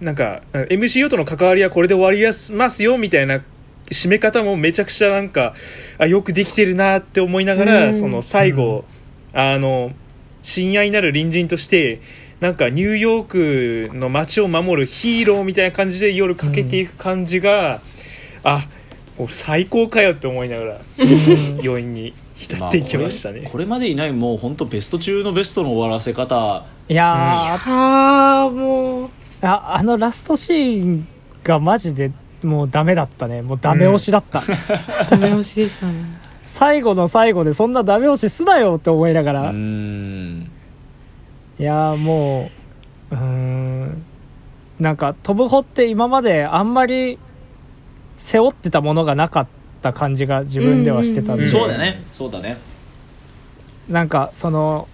なんか MCU との関わりはこれで終わりますよみたいな締め方もめちゃくちゃなんかあよくできてるなって思いながら、うん。その最後、あの親愛なる隣人としてなんかニューヨークの街を守るヒーローみたいな感じで夜かけていく感じが、あこう最高かよって思いながら余韻に浸っていきましたね。これこれまでいないもう本当ベスト中のベストの終わらせ方。いやーああもうああのラストシーンがマジでもうダメだったね。もうダメ押しだった、ダメ押しでしたね。最後の最後でそんなダメ押しすなよって思いながうら、ーんいやーもううーんなんかトム・ホって今まであんまり背負ってたものがなかった感じが自分ではしてたんで、うん。そうだね。そうだね。なんかその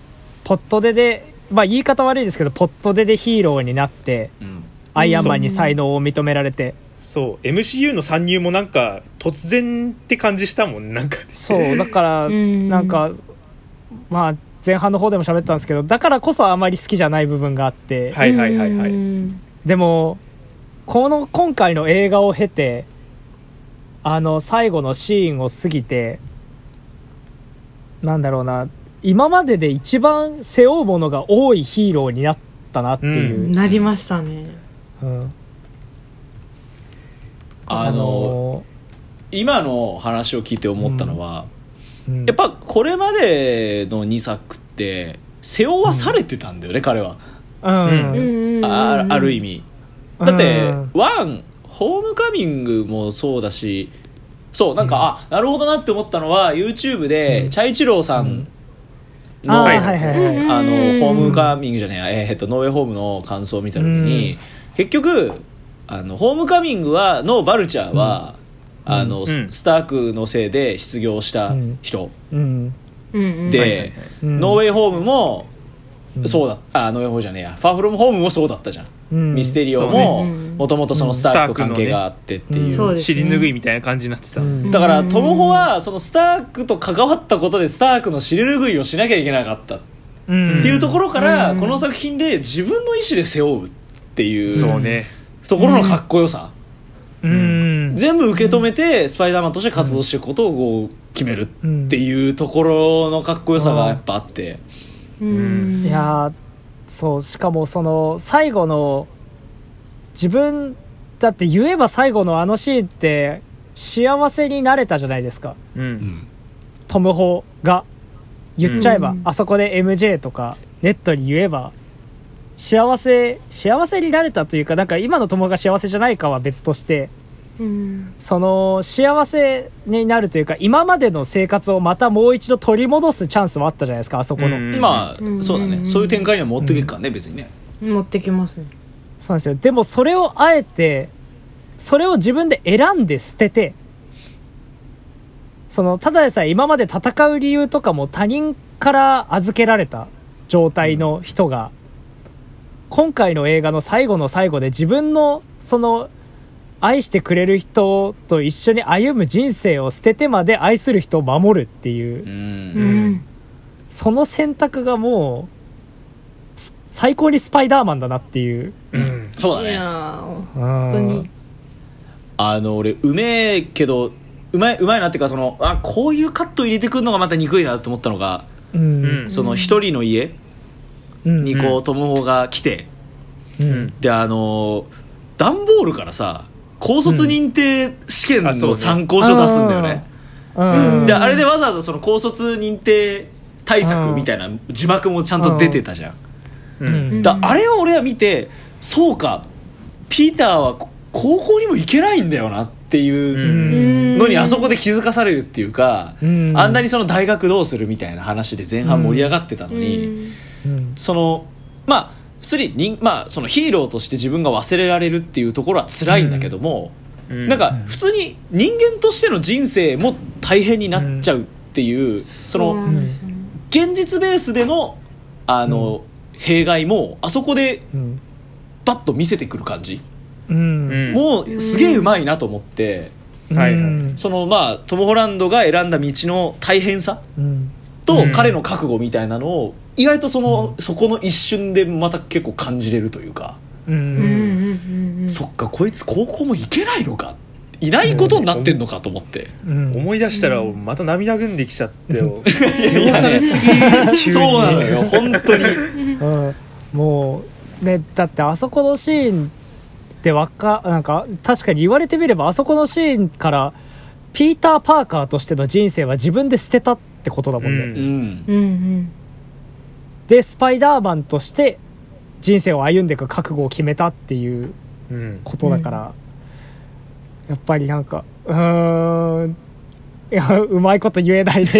ポットででまあ言い方悪いですけどポットででヒーローになってうん。アイアンマンに才能を認められて、そう。MCU の参入もなんか突然って感じしたもんなんか。そうだからうん。なんかまあ前半の方でも喋ったんですけどだからこそあまり好きじゃない部分があって、はいはいはいはい。うん。でもこの今回の映画を経てあの最後のシーンを過ぎてなんだろうな今までで一番背負うものが多いヒーローになったなっていう、なりましたね。うん。あの今の話を聞いて思ったのは、うんやっぱこれまでの2作って背負わされてたんだよね、彼は。うん、あある意味。だってうんワンホームカミングもそうだしそうなんか、あなるほどなって思ったのは YouTube で、チャイチローさんの、あのホームカミングじゃねえや、えーえっとノーウェイホームの感想を見た時に、結局あのホームカミングはのバルチャーは、あのスうん。スタークのせいで失業した人、うん。うん。うん。で、はいはいはいうん。ノーウェイホームもそうだ。あノーウェイホームじゃねえや。ファーフロムホームもそうだったじゃん、うん。ミステリオもねもともとそのスタークと関係があってっていう、ね。尻拭いみたいな感じになってた、うん。だからトムホはそのスタークと関わったことでスタークの尻拭いをしなきゃいけなかったっうんていうところから、うん。この作品で自分の意思で背負うっていうところのかっこよさ、うん全部受け止めてスパイダーマンとして活動していくことをこう決めるっていうところのかっこよさがやっぱあって、うん。いやーそうしかもその最後の自分だって言えば最後のあのシーンって幸せになれたじゃないですか。うん。トム・ホが言っちゃえば、うん。あそこで MJ とかネットに言えば幸せ幸せになれたというかなんか今のトムホが幸せじゃないかは別としてうん。その幸せになるというか今までの生活をまたもう一度取り戻すチャンスはあったじゃないですかあそこの、うん。まあ、うん。そうだね、うん。そういう展開には持っていけるからね、別にね。持ってきますね。そうなんですよ。でもそれをあえてそれを自分で選んで捨ててそのただでさえ今まで戦う理由とかも他人から預けられた状態の人が、今回の映画の最後の最後で自分のその愛してくれる人と一緒に歩む人生を捨ててまで愛する人を守るっていう、うん、うん。その選択がもうす最高にスパイダーマンだなっていう、うん。いそうだね。本本当にあの俺うめえけどうまいうまいなっていうかそのあこういうカット入れてくるのがまた憎いなと思ったのが、うん。うんその一人の家。うんにこう、トムホが来てうん。であの段ボールからさ高卒認定試験の参考書出すんだよね、うん。であれでわざわざその高卒認定対策みたいな字幕もちゃんと出てたじゃん、ううん。ん。だあれを俺は見てそうかピーターはこ高校にも行けないんだよなっていうのにあそこで気づかされるっていうか、うん。あんなにその大学どうするみたいな話で前半盛り上がってたのに、うんそのまあスリ人まあそのヒーローとして自分が忘れられるっていうところは辛いんだけども、うん。なんか普通に人間としての人生も大変になっちゃうっていう、そそうんですよね。現実ベースでのあの、弊害もあそこでうん。バッと見せてくる感じ、うん。うん。もうすげえうまいなと思って、はいはい。うん。そのまあトム・ホランドが選んだ道の大変さうん。とうん彼の覚悟みたいなのを意外とその、そこの一瞬でまた結構感じれるというか、ううんそっかこいつ高校も行けないのか。いないことになってんのかと思って、うん。思い出したらまた涙ぐんできちゃって よいやね。そうなのよ本当に。うん。もうねだってあそこのシーンってわかなんか確かに言われてみればあそこのシーンからピーター・パーカーとしての人生は自分で捨てたってことだもんね、うんうん。うんうんでスパイダーマンとして人生を歩んでいく覚悟を決めたっていううん。ことだから、やっぱりなんかうーんいやうまいこと言えないね。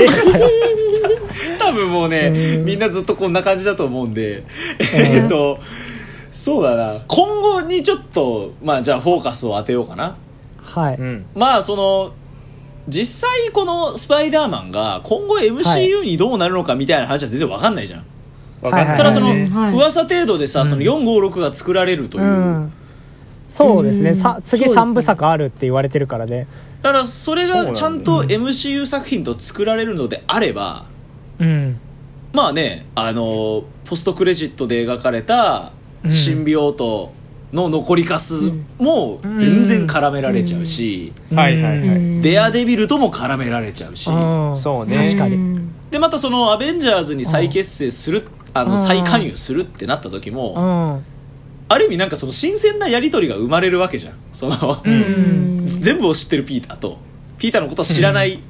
多分もうねうん。みんなずっとこんな感じだと思うんでえっとそうだな。今後にちょっとまあじゃあフォーカスを当てようかな。はい、うん。まあその実際このスパイダーマンが今後 MCU にどうなるのかみたいな話は全然わかんないじゃん、分かんない。ただその、噂程度でさ、その456が作られるという、うん。そうですね、うん。さ次そうですね。3部作あるって言われてるからね。だからそれがちゃんと MCU 作品と作られるのであればうん。まあねあのポストクレジットで描かれたうん。シンビオートの残りカスも全然絡められちゃうし、はいはいはい。うん。デアデビルとも絡められちゃうし、うん。そうね。確かに。うんでまたそのアベンジャーズに再結成する、あうんの再加入するってなった時うも、ん。ある意味なんかその新鮮なやり取りが生まれるわけじゃん。その、うん。全部を知ってるピーターと。ピーターのことを知らない、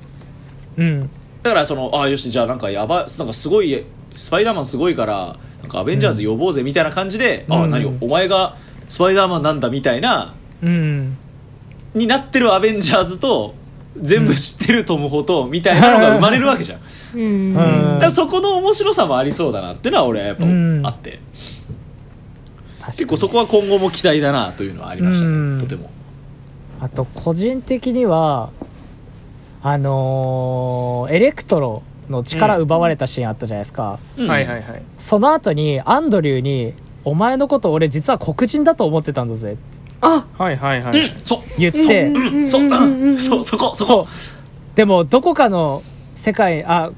うん。だからそのあよしじゃあなんかやばなんかすごいスパイダーマンすごいからなんかアベンジャーズ呼ぼうぜみたいな感じで、あうん。何お前がスパイダーマンなんだみたいなうん。になってるアベンジャーズと全部知ってるトム・ホとみたいなのが生まれるわけじゃん、うん。うん。らそこの面白さもありそうだなってのは俺はやっぱうん。あって、結構そこは今後も期待だなというのはありましたね、うん。とても。あと個人的にはあのーエレクトロの力奪われたシーンあったじゃないですか、うん。はいはいはい。その後にアンドリューに「お前のこと俺実は黒人だと思ってたんだぜ」あ。はいはいはい、うんそう。言って、うんそうんそうそこそこそう。でもどこかの世界あ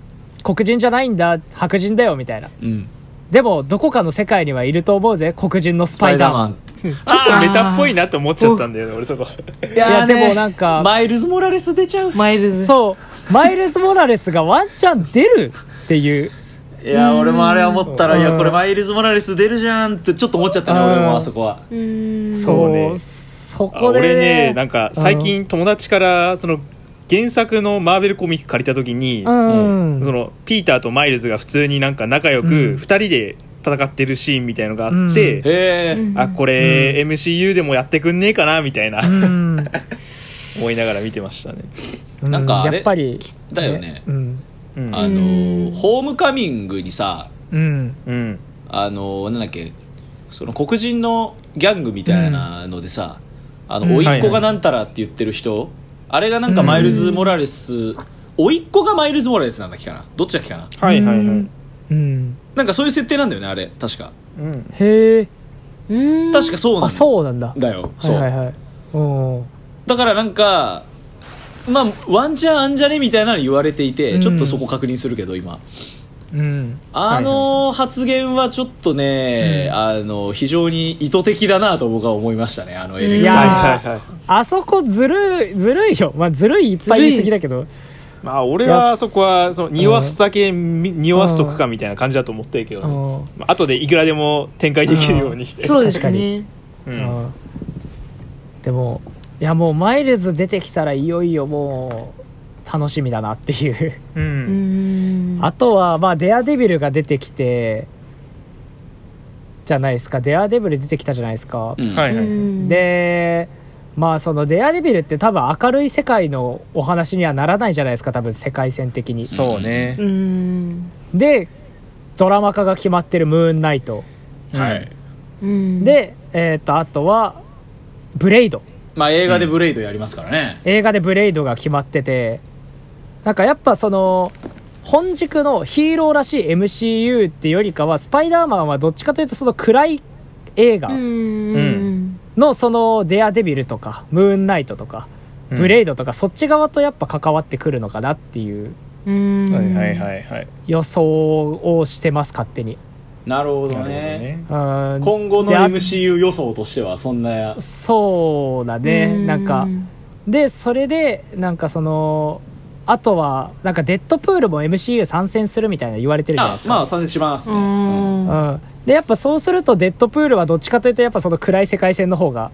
黒人じゃないんだ白人だよみたいな。うん。でもどこかの世界にはいると思うぜ黒人のススパイダーマン。ダーマン。ちょっとメタっぽいなって思っちゃったんだよね俺そこ。いやーいやでもなんかマイルズ・モラレス出ちゃう。マイルズ。そう。マイルズ・モラレスがワンチャン出るっていう。いやー俺もあれ思ったらうん。いやこれマイルズ・モラレス出るじゃんってちょっと思っちゃったねうん。俺もあそこは。うん。そうね。そあこで俺ねねなんか最近友達からその原作のマーベルコミック借りた時に、うん。そのピーターとマイルズが普通になんか仲良くうん。2人で戦ってるシーンみたいのがあって、あこれ、MCU でもやってくんねえかなみたいな、うん。思いながら見てましたね、なんかあれ？やっぱりだよね。あのーホームカミングにさうん。うんあのーなんだっけその黒人のギャングみたいなのでさ、あのうん甥っ子がなんたらって言ってる人、あれがなんかマイルズ・モラレス甥っ子がマイルズ・モラレスなんだっけかな？どっちだっけかな？はいはいはい、なんかそういう設定なんだよねあれ。確か。うん。へえ。うん。確かそうなんあそうなんだ。だよ。そう、はいはい。だからなんかまあワンチャンあんじゃね？みたいなの言われていて、うん。ちょっとそこ確認するけど今うん。あの発言はちょっとね、あの非常に意図的だなと僕は思いましたねあのエレクトいやはいロはいはい。あそこずるいずるいよ。まあずるいいっぱい言い過ぎだけど。まあ俺はそこはその匂わすだけみ匂わすとくかみたいな感じだと思ってるけどね、うん。まあ後でいくらでも展開できるように、そうです確かねうん。うん。でもいやもうマイルズ出てきたらいよいよもう楽しみだなっていう。ううん。んあとはまあデアデビルが出てきてじゃないですか。デアデビル出てきたじゃないですか、うん。はいはい、うん。でまあそのデアデビルって多分明るい世界のお話にはならないじゃないですか。多分世界線的に。そうね。う、ん。でドラマ化が決まってるムーンナイトはい。うん。でえっ、とあとはブレイド。まあ映画でブレイドやりますからね、映画でブレイドが決まっててなんかやっぱその本軸のヒーローらしい MCU ってよりかはスパイダーマンはどっちかというとその暗い映画うん。のそのデアデビルとかムーンナイトとかうん。ブレイドとかそっち側とやっぱ関わってくるのかなっていううん。はいはいはいはい。予想をしてます勝手に。なるほどね。今後の MCU 予想としてはそんなそうだね。なんかでそれでなんかそのあとはなんかデッドプールも MCU 参戦するみたいな言われてるじゃないですか。あまあ賛成しますうね、ん。うん、でやっぱそうするとデッドプールはどっちかというとやっぱその暗い世界線の方が、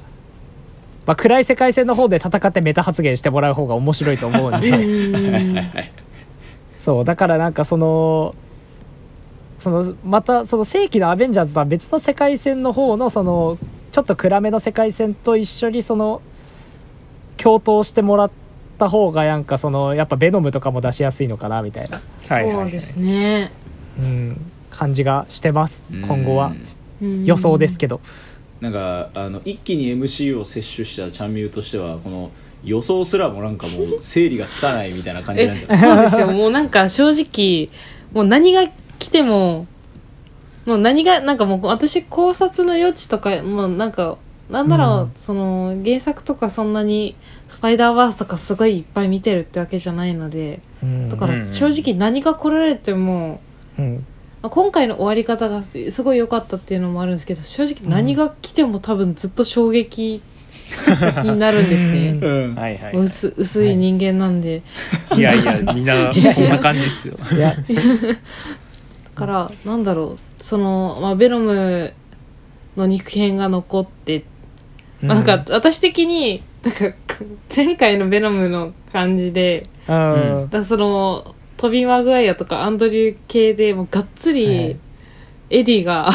まあ、暗い世界線の方で戦ってメタ発言してもらう方が面白いと思うんで。そうだからなんかそのそのまたその正規のアベンジャーズとは別の世界線の方のそのちょっと暗めの世界線と一緒にその共闘してもらった方がなんかそのやっぱベノムとかも出しやすいのかなみたいな、はいはいそうですね。うん、感じがしてます今後は。うん。予想ですけど。なんかあの一気に MCU を摂取したチャンミューとしてはこの予想すらもなんかもう整理がつかないみたいな感じなんじゃないえ そうですよ。もうなんか正直もう何が来てももう何がなんかもう私考察の余地とかもうなんかなんだろう、うん。その原作とかそんなにスパイダーバースとかすごいいっぱい見てるってわけじゃないのでうん。だから正直何が来られても、うん。まあ今回の終わり方がすすごい良かったっていうのもあるんですけど正直何が来ても多分ずっと衝撃になるんですね。うん。はいはい薄薄い人間なんで、い。やいやみんなそんな感じっすよ。だからなんだろう。その、まあ、ベノムの肉片が残って、まあ、なんか私的になんか前回のベノムの感じでうん。だそのトビー・マグワイアとかアンドリュー系でもうがっつはい。りエディが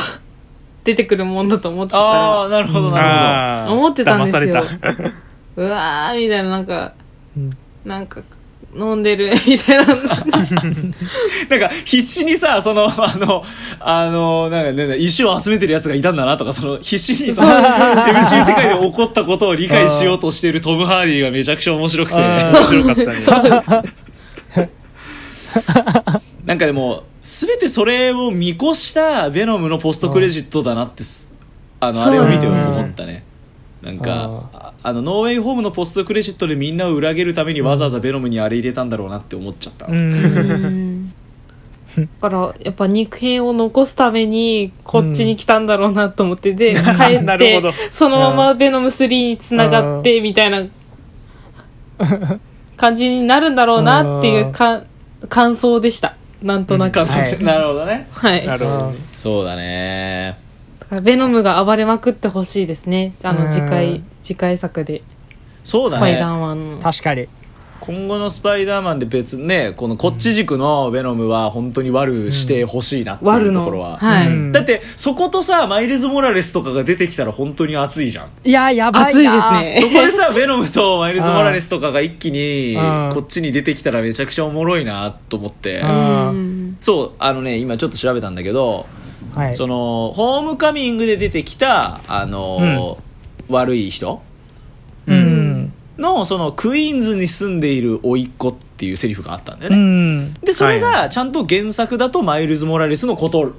出てくるもんだと思ってたあら。あなるほどなるあー思ってたんですよ。騙された。うわーみたいななんかうん。なんか飲んでる みたいな。なんか必死にさそのあのあのなんかね石を集めてるやつがいたんだなとかその必死にその MCU 世界で起こったことを理解しようとしているトム・ハーディがめちゃくちゃ面白くて。あ 面白かったね。なんかでも全てそれを見越したベノムのポストクレジットだなってすあのあれを見てうん思ったね。なんかああのノーウェイホームのポストクレジットでみんなを裏切るためにわざわざベノムにあれ入れたんだろうなって思っちゃった、うん。だからやっぱ肉片を残すためにこっちに来たんだろうなと思ってで帰って そのままベノム3につながってみたいな感じになるんだろうなっていうか感想でした。なんとなく。感想はい。なるほどね。はい。なるほどね。そうだねベノムが暴れまくってほしいですね。あうん。の次回次回作で。そうだスパイダーねマンの。確かに。今後のスパイダーマンで別ねこのこっち軸のベノムは本当に悪してほしいなっていうところは、はい、うん。だってそことさマイルズ・モラレスとかが出てきたら本当に熱いじゃん。いややばい熱いですなね。そこでさベノムとマイルズ・モラレスとかが一気にうん。こっちに出てきたらめちゃくちゃおもろいなと思って。ううん。そうあのね今ちょっと調べたんだけどはい。そのホームカミングで出てきたあの悪い人？うん。のそのクイーンズに住んでいる甥っ子っていうセリフがあったんだようね、ん。でそれはがちゃんと原作だとマイルズ・モラレスのこと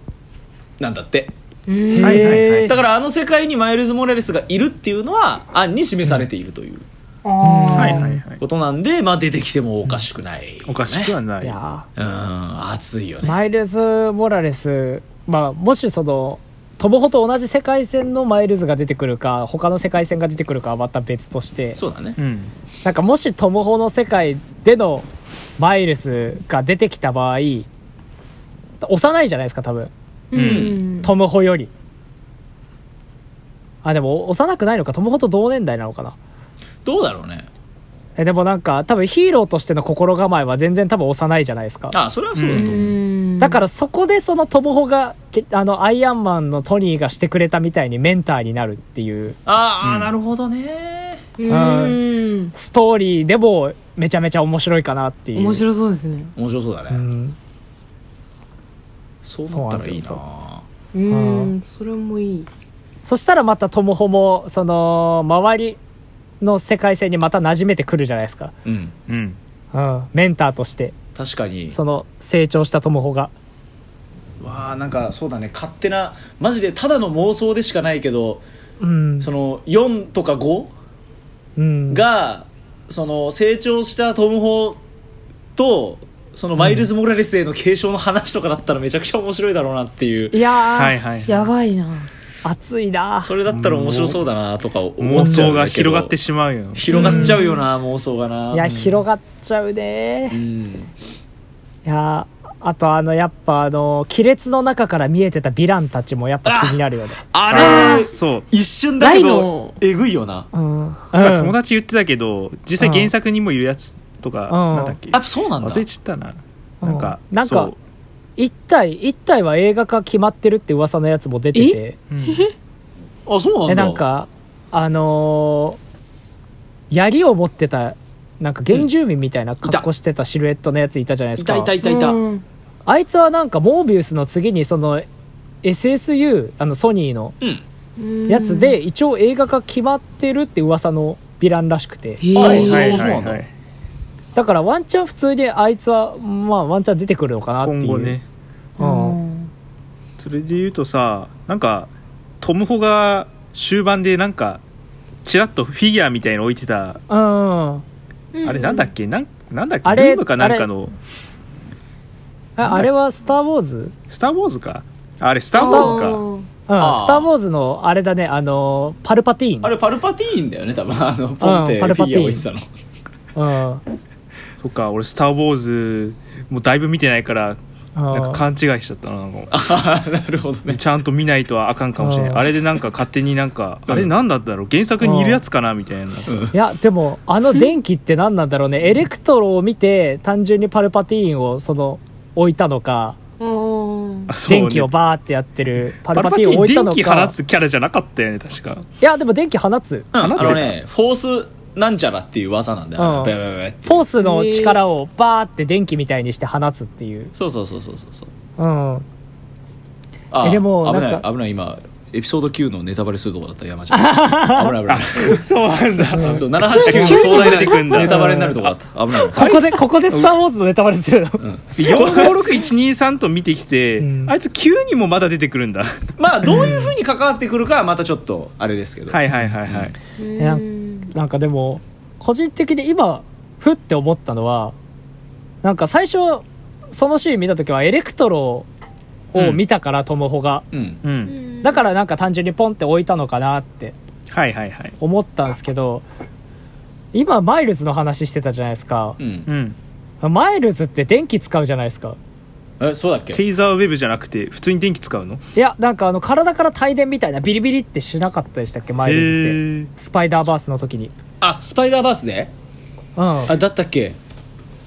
なんだって。うんはいはいはい。だからあの世界にマイルズ・モラレスがいるっていうのは暗に示されているというあー。はいはいはい。ことなんで、まあ、出てきてもおかしくない、おかしくはない。いやうん。熱いよね。マイルズ・モラレス、まあ、もしそのトモホと同じ世界線のマイルズが出てくるか他の世界線が出てくるかはまた別として。そうだね。うん。なんかもしトモホの世界でのマイルズが出てきた場合幼いじゃないですか多分。うん。トムホより。あでも幼くないのか？トムホと同年代なのかな？どうだろうねえでもなんか多分ヒーローとしての心構えは全然多分幼いじゃないですか。あそれはそうだと思う、うん。だからそこでそのトモホがけあのアイアンマンのトニーがしてくれたみたいにメンターになるっていう。ああ、うん。なるほどね。うん。ストーリーでもめちゃめちゃ面白いかなっていう。面白そうですね。面白そうだね、うん。そうなったらいいな。うん。それもいい。そしたらまたトモホもその周りの世界線にまた馴染めてくるじゃないですか、うん。うん。うん、メンターとして。確かに。その成長したトモホが。わあなんかそうだね。勝手なマジでただの妄想でしかないけどうん。その4とか5うん。がその成長したトム・ホとそのマイルズ・モラレスへの継承の話とかだったらめちゃくちゃ面白いだろうなっていう。いやー、はいはい。やばいな熱いな。それだったら面白そうだなとか思妄っちゃう想が広がってしまうよ。広がっちゃうよな妄想がな。いや広がっちゃうね。うん。いやあとあのやっぱあの亀裂の中から見えてたヴィランたちもやっぱ気になるよね。ああれーそう。一瞬だけどノえぐいよな。うん、なんか友うん。達言ってたけど実際原作にもいるやつとかうん。なんだっけ？あそうなんだ。忘れちゃったな。なんかうん。なんかそう一体一体は映画化決まってるって噂のやつも出てて。うん。あそうなんだ。でなんかあのー槍を持ってたなんか原住民みたいな格好してたシルエットのやついたじゃないですいか、たいたいたいた。うん。あいつはなんかモービウスの次にその SSU あのソニーのうん。やつで一応映画化決まってるって噂のヴィランらしくて。へーはいはいはいそうなんだはいだからワンチャン普通にあいつはまあワンチャン出てくるのかなっていう。今後ね。うん。それで言うとさなんかトム・ホが終盤でなんかチラッとフィギュアみたいの置いてた。あれなんだっけ？なんなんだっけ？あれルームかなんかの。ああれは「スター・ウォーズ？スター・ウォーズか？あれスター・ウォーズか。うん、スター・ウォーズのあれだね。あのパルパティーン。あれパルパティーンだよね多分。あのポンってフパルパティーン。ィギュア置いてたの。うんそっか俺「スター・ウォーズ」もうだいぶ見てないからなんか勘違いしちゃったな ああなるほどね。ちゃんと見ないとあかんかもしれないうんあれでなんか勝手になんか、うん。あれなんだったろう？原作にいるやつかなみたいな、いやでもあの電気って何なんだろうね。エレクトロを見て単純にパルパティーンをその置いたのか電気をバーってやってるパパルパティーンを置いたの電気放かつキャラじゃなかったよね確か。いやでも電気放つ。うんあのねフォースなんちゃらっていう技なんだよ。うん。フォースの力をバーって電気みたいにして放つっていう。そうそうそうそうそうそう。うん。あえでも危ななんか。い危ない。今エピソード9のネタバレするとこだった山ちゃん。危ない危ないそうなんだ。そう789の壮大なネタバレになるとこだった危ない危ない。ここでここで「スター・ウォーズ」のネタバレするの。456123と見てきて、うんあいつ9にもまだ出てくるんだ。まあどういうふうに関わってくるかはまたちょっとあれですけど。はいはいはいはい、やうんなんかでも個人的に今ふって思ったのはなんか最初そのシーン見た時はエレクトロを見たから、トムホが。うん。うん。だからなんか単純にポンって置いたのかなってはいはいはい。思ったんですけど今マイルズの話してたじゃないですか。うん。うん。マイルズって電気使うじゃないですかえそうだっけ？テイザーウェブじゃなくて普通に電気使うの？いやなんかあの体から帯電みたいなビリビリってしなかったでしたっけ？マイルズって。スパイダーバースの時に。あスパイダーバースで？うん。あだったっけ？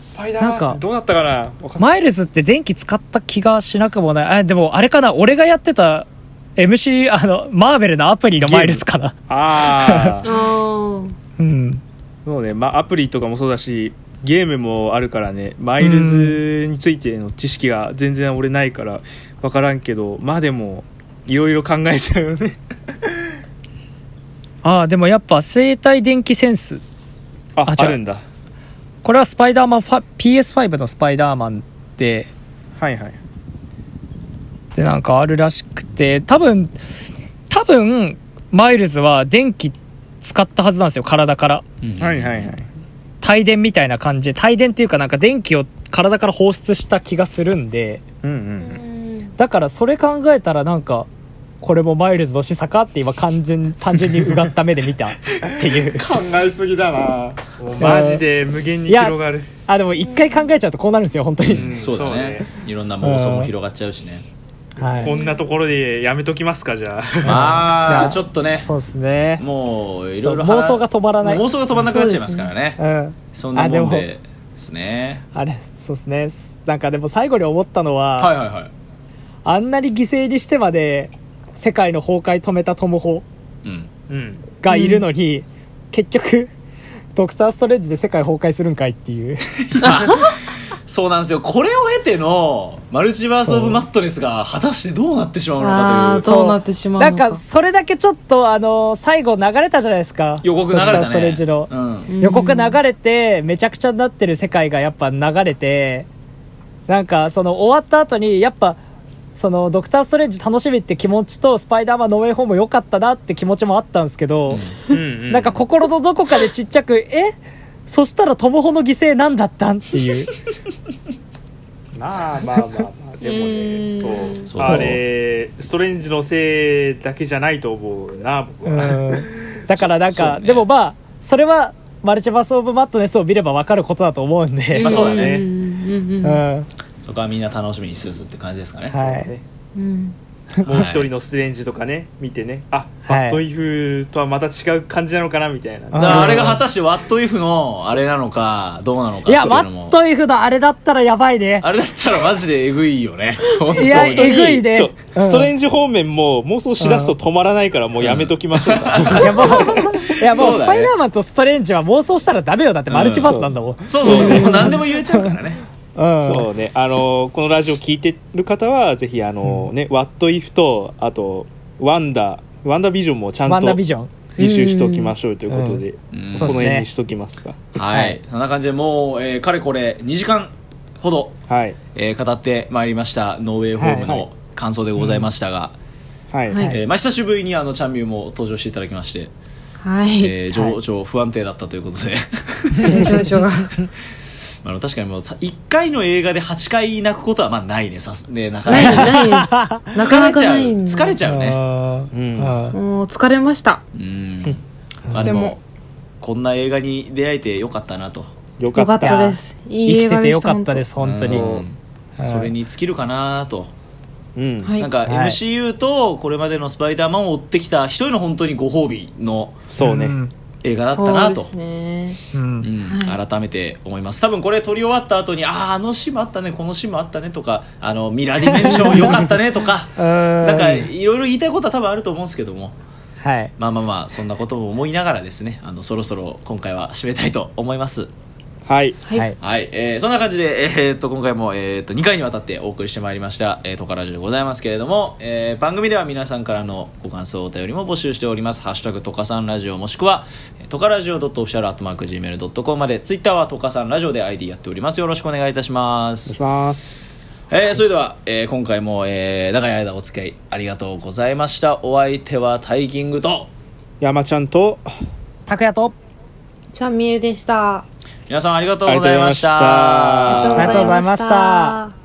スパイダなんかどうなったかな？マイルズって電気使った気がしなくもない。あでもあれかな？俺がやってた MC あのマーベルのアプリのマイルズかな？ああ うん。そうね、まあ、アプリとかもそうだしゲームもあるからねマイルズについての知識が全然俺ないから分からんけどまあでもいろいろ考えちゃうよね。ああでもやっぱ生体電気センス。ああるんだ。これはスパイダーマンファ PS5 のスパイダーマンではいはい。でなんかあるらしくて多分多分マイルズは電気使ったはずなんですよ体から。うん。はいはいはい帯電みたいな感じ。で帯電っていうかなんか電気を体から放出した気がするんで。うんううん。んだからそれ考えたらなんかこれもマイルズの示唆かって今単純単純にうがった目で見た。っていう。考えすぎだな。マジで無限に広がる。あでも一回考えちゃうとこうなるんですよ本当に、うん。そうだね。いろんな妄想も広がっちゃうしねはい。こんなところでやめときますかじゃあ。まあ。いやちょっとね。そうですね。もういろいろ妄想が止まらない。妄想が止まらなくなっちゃいますからね。うん。そんなもんあでもでですね。あれそうですね。なんかでも最後に思ったのは、はいはいはい。あんなに犠牲にしてまで世界の崩壊止めたトムホうん。うんがいるのに、結局ドクター・ストレンジで世界崩壊するんかいっていう そうなんですよ。これを経てのマルチバース・オブ・マットネスが果たしてどうなってしまうのあかという。ーどうなってしまうなんのかかそれだけちょっとあの最後流れたじゃないですか。予告流れたね。ドクター・ストレンジの、うん。予告流れてめちゃくちゃになってる世界がやっぱ流れてなんかその終わった後にやっぱそのドクター・ストレンジ楽しみって気持ちとスパイダーマンノーウェイホーム良かったなって気持ちもあったんですけど、うんうん。なんか心のどこかでちっちゃくえ？そしたらトモホの犠牲なんだったん。っていう。まあまあまあまあでもねうんそう。そう。あれストレンジのせいだけじゃないと思うな僕は、うん。だからなんか、ねでもまあそれはマルチバース・オブ・マットネスを見れば分かることだと思うんで、まあそうだね。ん。うん。そこはみんな楽しみにしつつって感じですかね。はい。ね。うんもう一人のストレンジとかね見てね。あはい。バッドイフとはまた違う感じなのかなみたいな、あれが果たしてワットイフのあれなのかどうなのかいいやマうのも。ットイフのあれだったらやばいね。あれだったらマジでえぐいよね。本当いやに。えぐいね。ストレンジ方面も妄想しだすと止まらないからもうやめときましょうか、いやもういやもそううだね。スパイダーマンとストレンジは妄想したらダメよ。だってマルチバースなんだもん、そうそうそう。もう何でも言えちゃうからねうん。そうね。あのこのラジオ聞いてる方はぜひあの、ねワットイフとあとワンダワンダービジョンもちゃんワンダビジョン履修しておきましょうということで、うん。この辺にしときますか。はい、はい。そんな感じでもう、えーかれこれ2時間ほど、はい。えー語ってまいりましたノーウェイホームはい。はの感想でございましたが、はい、はい。えーまあ、久しぶりにあのチャンミューも登場していただきまして、はい。えー情緒不安定だったということで。情緒があの確かにもうさ1回の映画で8回泣くことはまあないね。さすね なかなかない。疲れちゃう。疲れちゃうね。ねうん。もう疲れました。うん。まあでもこんな映画に出会えてよかったなと。よかっよかったたです。いい生きて映画でしたてよかったです本当に。それに尽きるかなと。うん。はい。なんかはい。MCU とこれまでのスパイダーマンを追ってきた一人の本当にご褒美の。そうね。ん映画だったなと。改めて思います。多分これ撮り終わった後にあああのシーンもあったねこのシーンもあったねとかあのミラーディメンション良かったねとかななんかいろいろ言いたいことは多分あると思うんですけども。はい。まあまあまあそんなことも思いながらですねあのそろそろ今回は締めたいと思いますはい。はい、はい。はい、えーそんな感じで、えーっと今回も、えーっと2回にわたってお送りしてまいりました「えー、トカラジ」でございますけれども、えー番組では皆さんからのご感想お便りも募集しております「ハッシュタグトカさんラジオ」もしくは「トカラジオ .official.gmail.com」までツイッターはトカさんラジオで ID やっております。よろしくお願いいたします。お願いします。えーそれでは、えー今回も、えー長い間お付き合いありがとうございました。お相手はタイキングと山ちゃんと拓也と。ちゃんみゆでした皆さんありがとうございました。ありがとうございました。ありがとうございました